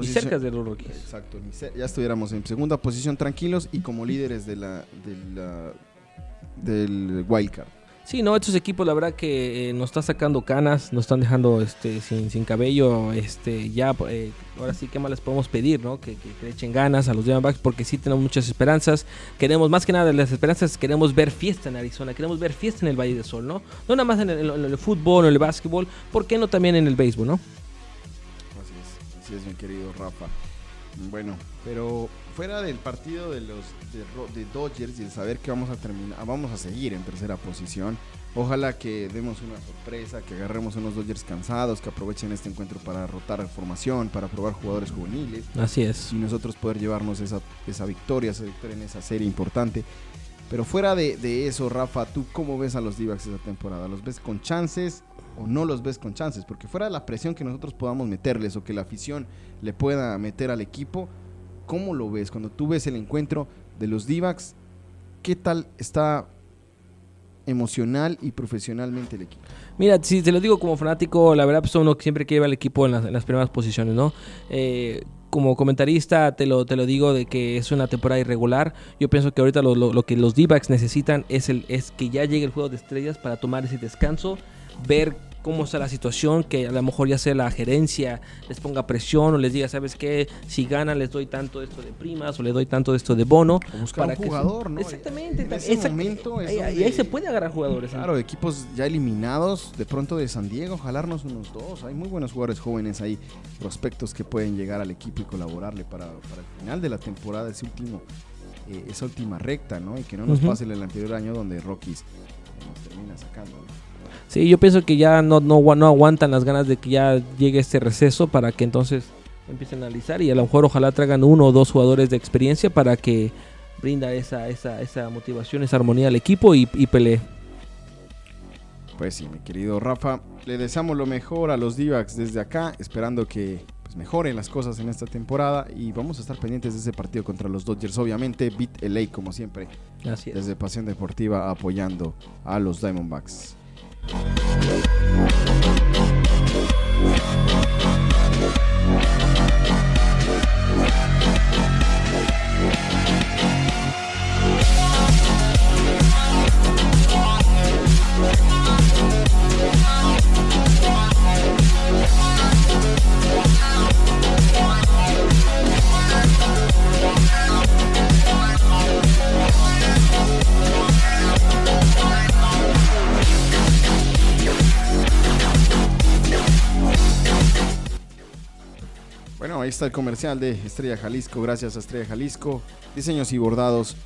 y cerca de los Rockies. Exacto, ya estuviéramos en segunda posición tranquilos y como líderes de la, de la- del wildcard. Sí, no, estos equipos la verdad que eh, nos está sacando canas, nos están dejando este sin, sin cabello, este ya eh, ahora sí qué más les podemos pedir, ¿no? Que, que- le echen ganas a los Diamondbacks porque sí tenemos muchas esperanzas. Queremos más que nada las esperanzas, queremos ver fiesta en Arizona, queremos ver fiesta en el Valle del Sol, ¿no? No nada más en el, en el fútbol o en el básquetbol, ¿por qué no también en el béisbol, no? Así es, así es, mi querido Rafa. Bueno, pero fuera del partido de los de, de Dodgers y el saber que vamos a terminar, vamos a seguir en tercera posición. Ojalá que demos una sorpresa, que agarremos unos Dodgers cansados, que aprovechen este encuentro para rotar formación, para probar jugadores juveniles Así es. y nosotros poder llevarnos esa, esa victoria, esa victoria en esa serie importante. Pero fuera de, de eso, Rafa, ¿tú cómo ves a los d esta temporada? ¿Los ves con chances o no los ves con chances? Porque fuera de la presión que nosotros podamos meterles o que la afición le pueda meter al equipo, ¿cómo lo ves? Cuando tú ves el encuentro de los d ¿qué tal está emocional y profesionalmente el equipo? Mira, si te lo digo como fanático, la verdad, pues uno siempre quiere ver al equipo en las, primeras posiciones, ¿no? Eh, como comentarista te lo, te lo digo de que es una temporada irregular. Yo pienso que ahorita lo, lo- lo que los D-backs necesitan es, el, es que ya llegue el juego de estrellas para tomar ese descanso, ver cómo está la situación, que a lo mejor ya sea la gerencia les ponga presión o les diga, ¿sabes qué? Si ganan les doy tanto de esto de primas o les doy tanto de esto de bono. O buscar un que jugador, ¿no? Exactamente. En ese exact- momento es ahí- ahí- donde- ahí se puede agarrar jugadores. ¿no? Claro, equipos ya eliminados de pronto de San Diego, jalarnos unos dos. Hay muy buenos jugadores jóvenes ahí, prospectos que pueden llegar al equipo y colaborarle para, para el final de la temporada, ese último, eh, esa última recta, ¿no? Y que no nos Ujú. pase el anterior año donde Rockies eh, nos termina sacando. ¿no? Sí, yo pienso que ya no, no, no aguantan las ganas de que ya llegue este receso para que entonces empiecen a analizar y a lo mejor ojalá traigan uno o dos jugadores de experiencia para que brinda esa, esa, esa motivación, esa armonía al equipo y, y pelee. Pues sí, mi querido Rafa, le deseamos lo mejor a los Divacs desde acá, esperando que pues, mejoren las cosas en esta temporada y vamos a estar pendientes de ese partido contra los Dodgers. Obviamente, Beat LA como siempre. Así es. desde Pasión Deportiva apoyando a los Diamondbacks. Thank you. Está el comercial de Estrella Jalisco. Gracias a Estrella Jalisco. Diseños y bordados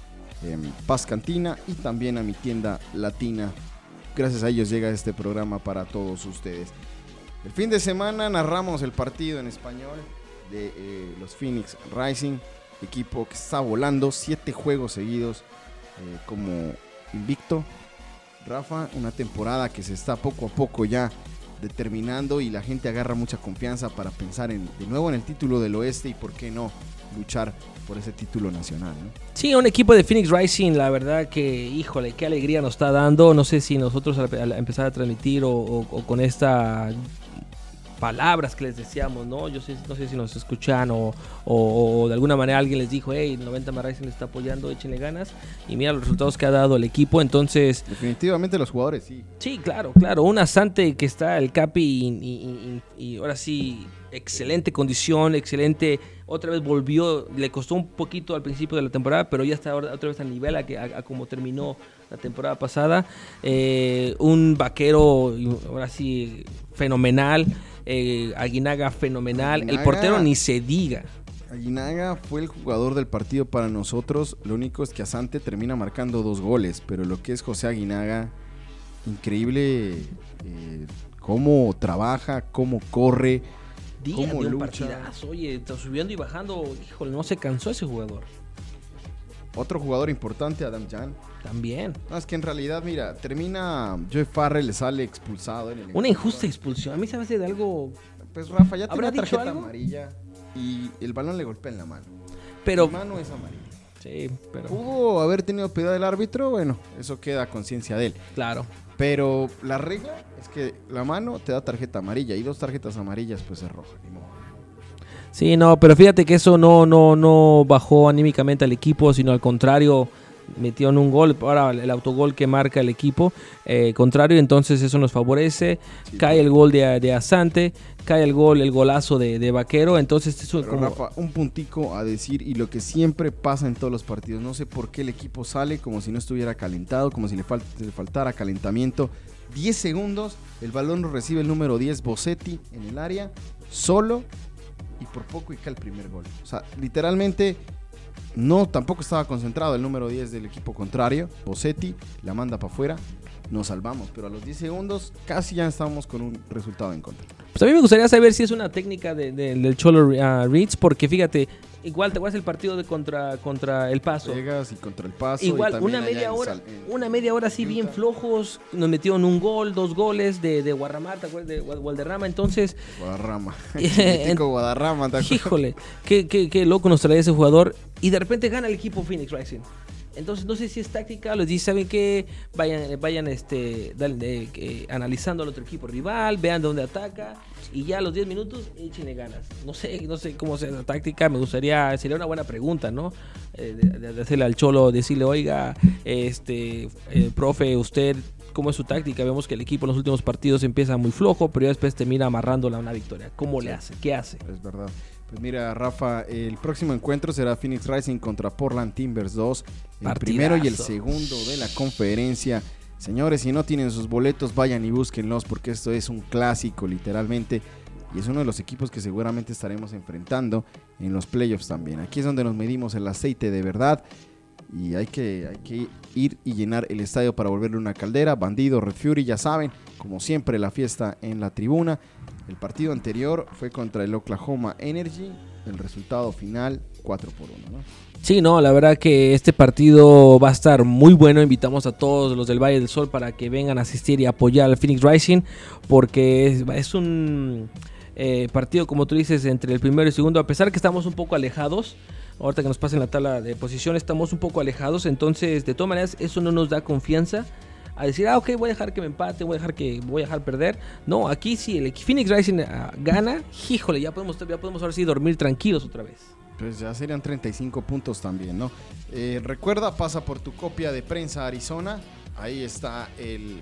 en Paz Cantina y también a mi tienda latina. Gracias a ellos llega este programa para todos ustedes. El fin de semana narramos el partido en español de eh, los Phoenix Rising, equipo que está volando siete juegos seguidos eh, como invicto. Rafa, una temporada que se está poco a poco ya determinando y la gente agarra mucha confianza para pensar en, de nuevo en el título del oeste y por qué no luchar por ese título nacional. ¿no? Sí, un equipo de Phoenix Rising, la verdad que, híjole, qué alegría nos está dando. No sé si nosotros al, empezar a transmitir o, con estas palabras que les decíamos, ¿no? Yo sé, no sé si nos escuchan o, o- o de alguna manera alguien les dijo, hey, 90 más Rising les está apoyando, échenle ganas. Y mira los resultados que ha dado el equipo. Entonces, Definitivamente los jugadores sí. Sí, claro, claro. Un asante que está el Capi y, y- y- y ahora sí, excelente condición, excelente. Otra vez volvió, le costó un poquito al principio de la temporada, pero ya está ahora otra vez al nivel a, que, a, a como terminó la temporada pasada. Eh, un vaquero, ahora sí, fenomenal. Eh, Aguinaga, fenomenal. El portero ni se diga. Aguinaga fue el jugador del partido para nosotros. Lo único es que Asante termina marcando dos goles, pero lo que es José Aguinaga, increíble eh, cómo trabaja, cómo corre. Día ¿Cómo de un lucha? partidazo. Oye, está subiendo y bajando. Híjole, no se cansó ese jugador. Otro jugador importante, Adam Jan. También. No, es que en realidad, mira, termina Joe Farrell, le sale expulsado en el Una injusta expulsión. A mí se me hace de algo. Pues Rafa ya ¿Habrá tiene tarjeta algo? amarilla. y el balón le golpea en la mano. Pero, La mano es amarilla. sí, pero, Pudo haber tenido piedad del árbitro, bueno, eso queda a conciencia de él. claro. Pero la regla es que la mano te da tarjeta amarilla y dos tarjetas amarillas pues es roja. ni modo. Sí, no, pero fíjate que eso no, no, no bajó anímicamente al equipo, sino al contrario, metió en un gol, ahora el autogol que marca el equipo eh, contrario, entonces eso nos favorece, Sí, cae el gol de, de Asante, cae el gol, el golazo de, de Vaquero, entonces eso Pero, como... Rafa, un puntico a decir y lo que siempre pasa en todos los partidos. No sé por qué el equipo sale como si no estuviera calentado, como si le, fal- le faltara calentamiento. 10 segundos, el balón lo recibe el número 10, Bosetti, en el área, solo y por poco y cae el primer gol. O sea, literalmente no, tampoco estaba concentrado el número 10 del equipo contrario. Bosetti la manda para afuera. Nos salvamos, pero a los 10 segundos casi ya estábamos con un resultado en contra. Pues a mí me gustaría saber si es una técnica de- de- del Cholo ah, Reeds, porque fíjate, igual te vas el partido de contra, contra el Paso. Vegas y contra el paso. Igual, una media hora, Sal- en- una media hora así bien flojos, nos metieron un gol, dos goles de, de Guarramata, de Guad- Guadarrama, entonces, Guadarrama. *laughs* Guadarrama. ¿te acuerdas? híjole, qué, qué, qué loco nos trae ese jugador, y de repente gana el equipo Phoenix Rising. Entonces no sé si es táctica, les dice, ¿saben qué? Vayan, vayan este, dale, eh, eh, analizando al otro equipo rival, vean dónde ataca, y ya a los 10 minutos échenle ganas. No sé, no sé cómo sea la táctica, me gustaría, sería una buena pregunta, ¿no? Eh, de, de hacerle al Cholo, decirle, oiga, este, eh, profe, usted, ¿cómo es su táctica? Vemos que el equipo en los últimos partidos empieza muy flojo, pero ya después termina amarrándola a una victoria. ¿Cómo le hace? ¿Qué hace? Es verdad. Pues mira, Rafa, el próximo encuentro será Phoenix Rising contra Portland Timbers 2. El Partidazo. primero y el segundo de la conferencia. Señores, si no tienen sus boletos, vayan y búsquenlos porque esto es un clásico, literalmente. Y es uno de los equipos que seguramente estaremos enfrentando en los playoffs también. Aquí es donde nos medimos el aceite de verdad. Y hay que, hay que ir y llenar el estadio para volverle una caldera. Bandido, Red Fury, ya saben, como siempre, la fiesta en la tribuna. El partido anterior fue contra el Oklahoma Energy. El resultado final, 4 por 1. ¿no? Sí, no, la verdad que este partido va a estar muy bueno. Invitamos a todos los del Valle del Sol para que vengan a asistir y apoyar al Phoenix Rising, porque es, es un eh, partido, como tú dices, entre el primero y el segundo, a pesar que estamos un poco alejados. Ahorita que nos pasen la tabla de posiciones, estamos un poco alejados. Entonces, de todas maneras, eso no nos da confianza a decir, ah, ok, voy a dejar que me empate, voy a dejar que voy a dejar perder. No, aquí si el Phoenix Rising ah, gana, híjole, ya podemos, ya podemos ahora sí dormir tranquilos otra vez. Pues ya serían 35 puntos también, ¿no? Eh, recuerda, pasa por tu copia de prensa Arizona. Ahí está el,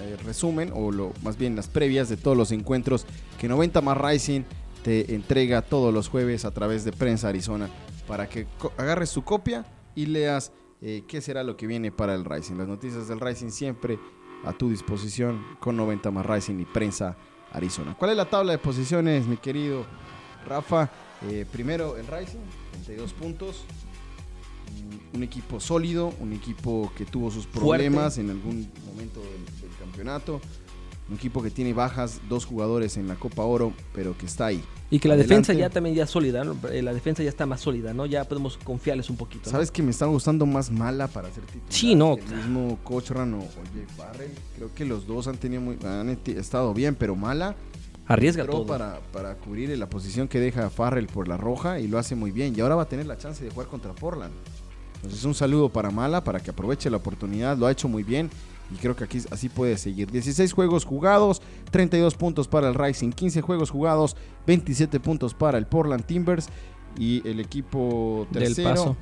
el resumen, o lo, más bien las previas de todos los encuentros que 90 más Rising te entrega todos los jueves a través de prensa Arizona. Para que agarres tu copia y leas eh, qué será lo que viene para el Rising. Las noticias del Rising siempre a tu disposición con 90 más Rising y prensa Arizona. ¿Cuál es la tabla de posiciones, mi querido Rafa? Eh, primero el Rising, 32 puntos. Mm, Un equipo sólido, un equipo que tuvo sus problemas en algún momento del, del campeonato. Un equipo que tiene bajas, dos jugadores en la Copa Oro, pero que está ahí. Y que la Adelante. defensa ya también ya sólida, ¿no? Eh, La defensa ya está más sólida, ¿no? Ya podemos confiarles un poquito. ¿no? ¿Sabes que me está gustando más mala para ser titular? Sí, no, El mismo Cochran o, o Jake Barrel. Creo que los dos han tenido muy, han estado bien, pero mala. Arriesga todo. para, para cubrir la posición que deja Farrell por la roja y lo hace muy bien. Y ahora va a tener la chance de jugar contra Portland. Entonces un saludo para Mala, para que aproveche la oportunidad. Lo ha hecho muy bien y creo que aquí así puede seguir. 16 juegos jugados, 32 puntos para el Rising, 15 juegos jugados, 27 puntos para el Portland Timbers y el equipo Del tercero. paso.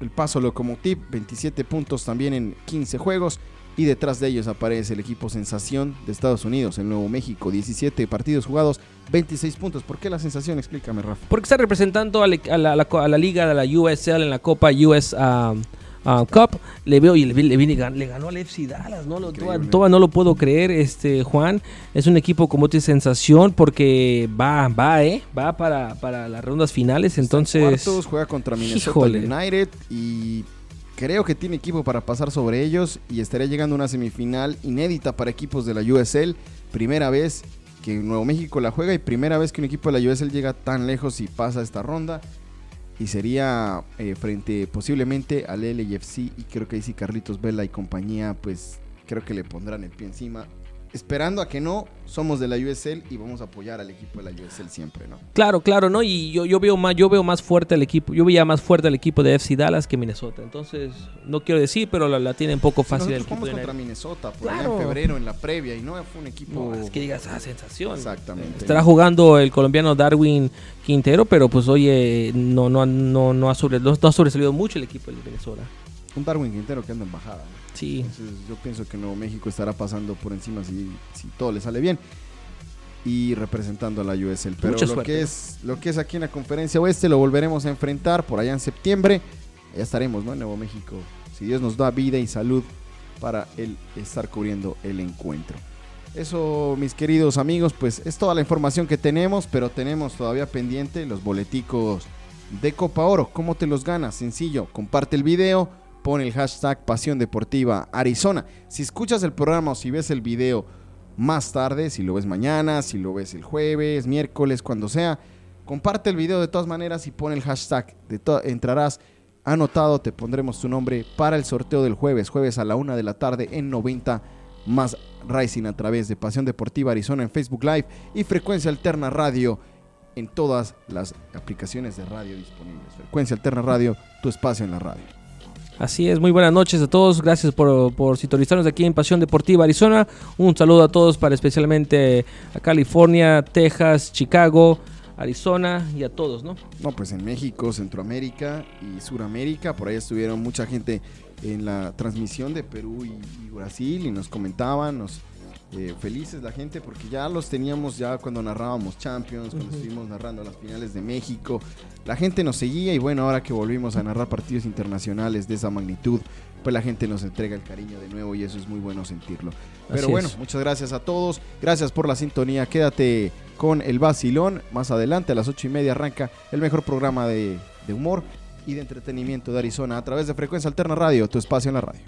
El Paso Locomotive, 27 puntos también en 15 juegos. Y detrás de ellos aparece el equipo sensación de Estados Unidos, el Nuevo México, 17 partidos jugados, 26 puntos. ¿Por qué la sensación? Explícame, Rafa. Porque está representando a la, a la- a liga de la USL en la Copa US um, uh, Cup. Le veo y le, le, le gan- le ganó al FC Dallas. ¿no? Lo, Increíble. toda- toda no lo puedo creer, este Juan. Es un equipo como otra sensación porque va, va, ¿eh? Va para, para las rondas finales. Entonces, Cuartos, juega contra Minnesota Híjole. United y creo que tiene equipo para pasar sobre ellos y estaría llegando a una semifinal inédita para equipos de la USL. Primera vez que Nuevo México la juega y primera vez que un equipo de la USL llega tan lejos y pasa esta ronda. Y sería eh, frente posiblemente al LAFC y creo que ahí sí Carlitos Vela y compañía pues creo que le pondrán el pie encima. Esperando a que no, somos de la USL y vamos a apoyar al equipo de la USL siempre, ¿no? Claro, claro, ¿no? Y yo, yo veo más, yo veo más fuerte al equipo, yo veía más fuerte al equipo de FC Dallas que Minnesota. Entonces, no quiero decir, pero la, la tienen poco fácil el equipo de contra. Minnesota por allá Claro. en febrero en la previa y no fue un equipo... No, es que digas, ah, sensación. Exactamente. Estará jugando el colombiano Darwin Quintero, pero pues oye, no, no, no, no, ha, sobre, no, no ha sobresalido mucho el equipo de Venezuela. Un Darwin Quintero que anda en bajada. ¿no? Sí, Entonces yo pienso que Nuevo México estará pasando por encima si, si todo le sale bien y representando a la USL. Pero Mucha lo suerte, que es lo que es aquí en la conferencia oeste lo volveremos a enfrentar por allá en septiembre. Ya estaremos, ¿no? En Nuevo México. Si Dios nos da vida y salud para el estar cubriendo el encuentro. Eso, mis queridos amigos, pues es toda la información que tenemos, pero tenemos todavía pendiente los boleticos de Copa Oro. ¿Cómo te los ganas? Sencillo, comparte el video, pon el hashtag Pasión Deportiva Arizona. Si escuchas el programa o si ves el video más tarde, si lo ves mañana, si lo ves el jueves, miércoles, cuando sea, comparte el video de todas maneras y pon el hashtag. De entrarás anotado, te pondremos tu nombre para el sorteo del jueves, jueves a la una de la tarde en 90 más Rising a través de Pasión Deportiva Arizona en Facebook Live y Frecuencia Alterna Radio en todas las aplicaciones de radio disponibles. Frecuencia Alterna Radio, tu espacio en la radio. Así es. Muy buenas noches a todos. Gracias por, por sintonizarnos aquí en Pasión Deportiva Arizona. Un saludo a todos para especialmente a California, Texas, Chicago, Arizona y a todos, ¿no? No, pues en México, Centroamérica y Suramérica, por ahí estuvieron mucha gente en la transmisión de Perú y, y Brasil y nos comentaban, nos eh, felices la gente porque ya los teníamos ya cuando narrábamos Champions, cuando estuvimos narrando las finales de México, la gente nos seguía y bueno, ahora que volvimos a narrar partidos internacionales de esa magnitud, pues la gente nos entrega el cariño de nuevo y eso es muy bueno sentirlo. Pero Así bueno, es. muchas gracias a todos, gracias por la sintonía, quédate con el vacilón, más adelante a las ocho y media arranca el mejor programa de, de humor y de entretenimiento de Arizona a través de Frecuencia Alterna Radio, tu espacio en la radio.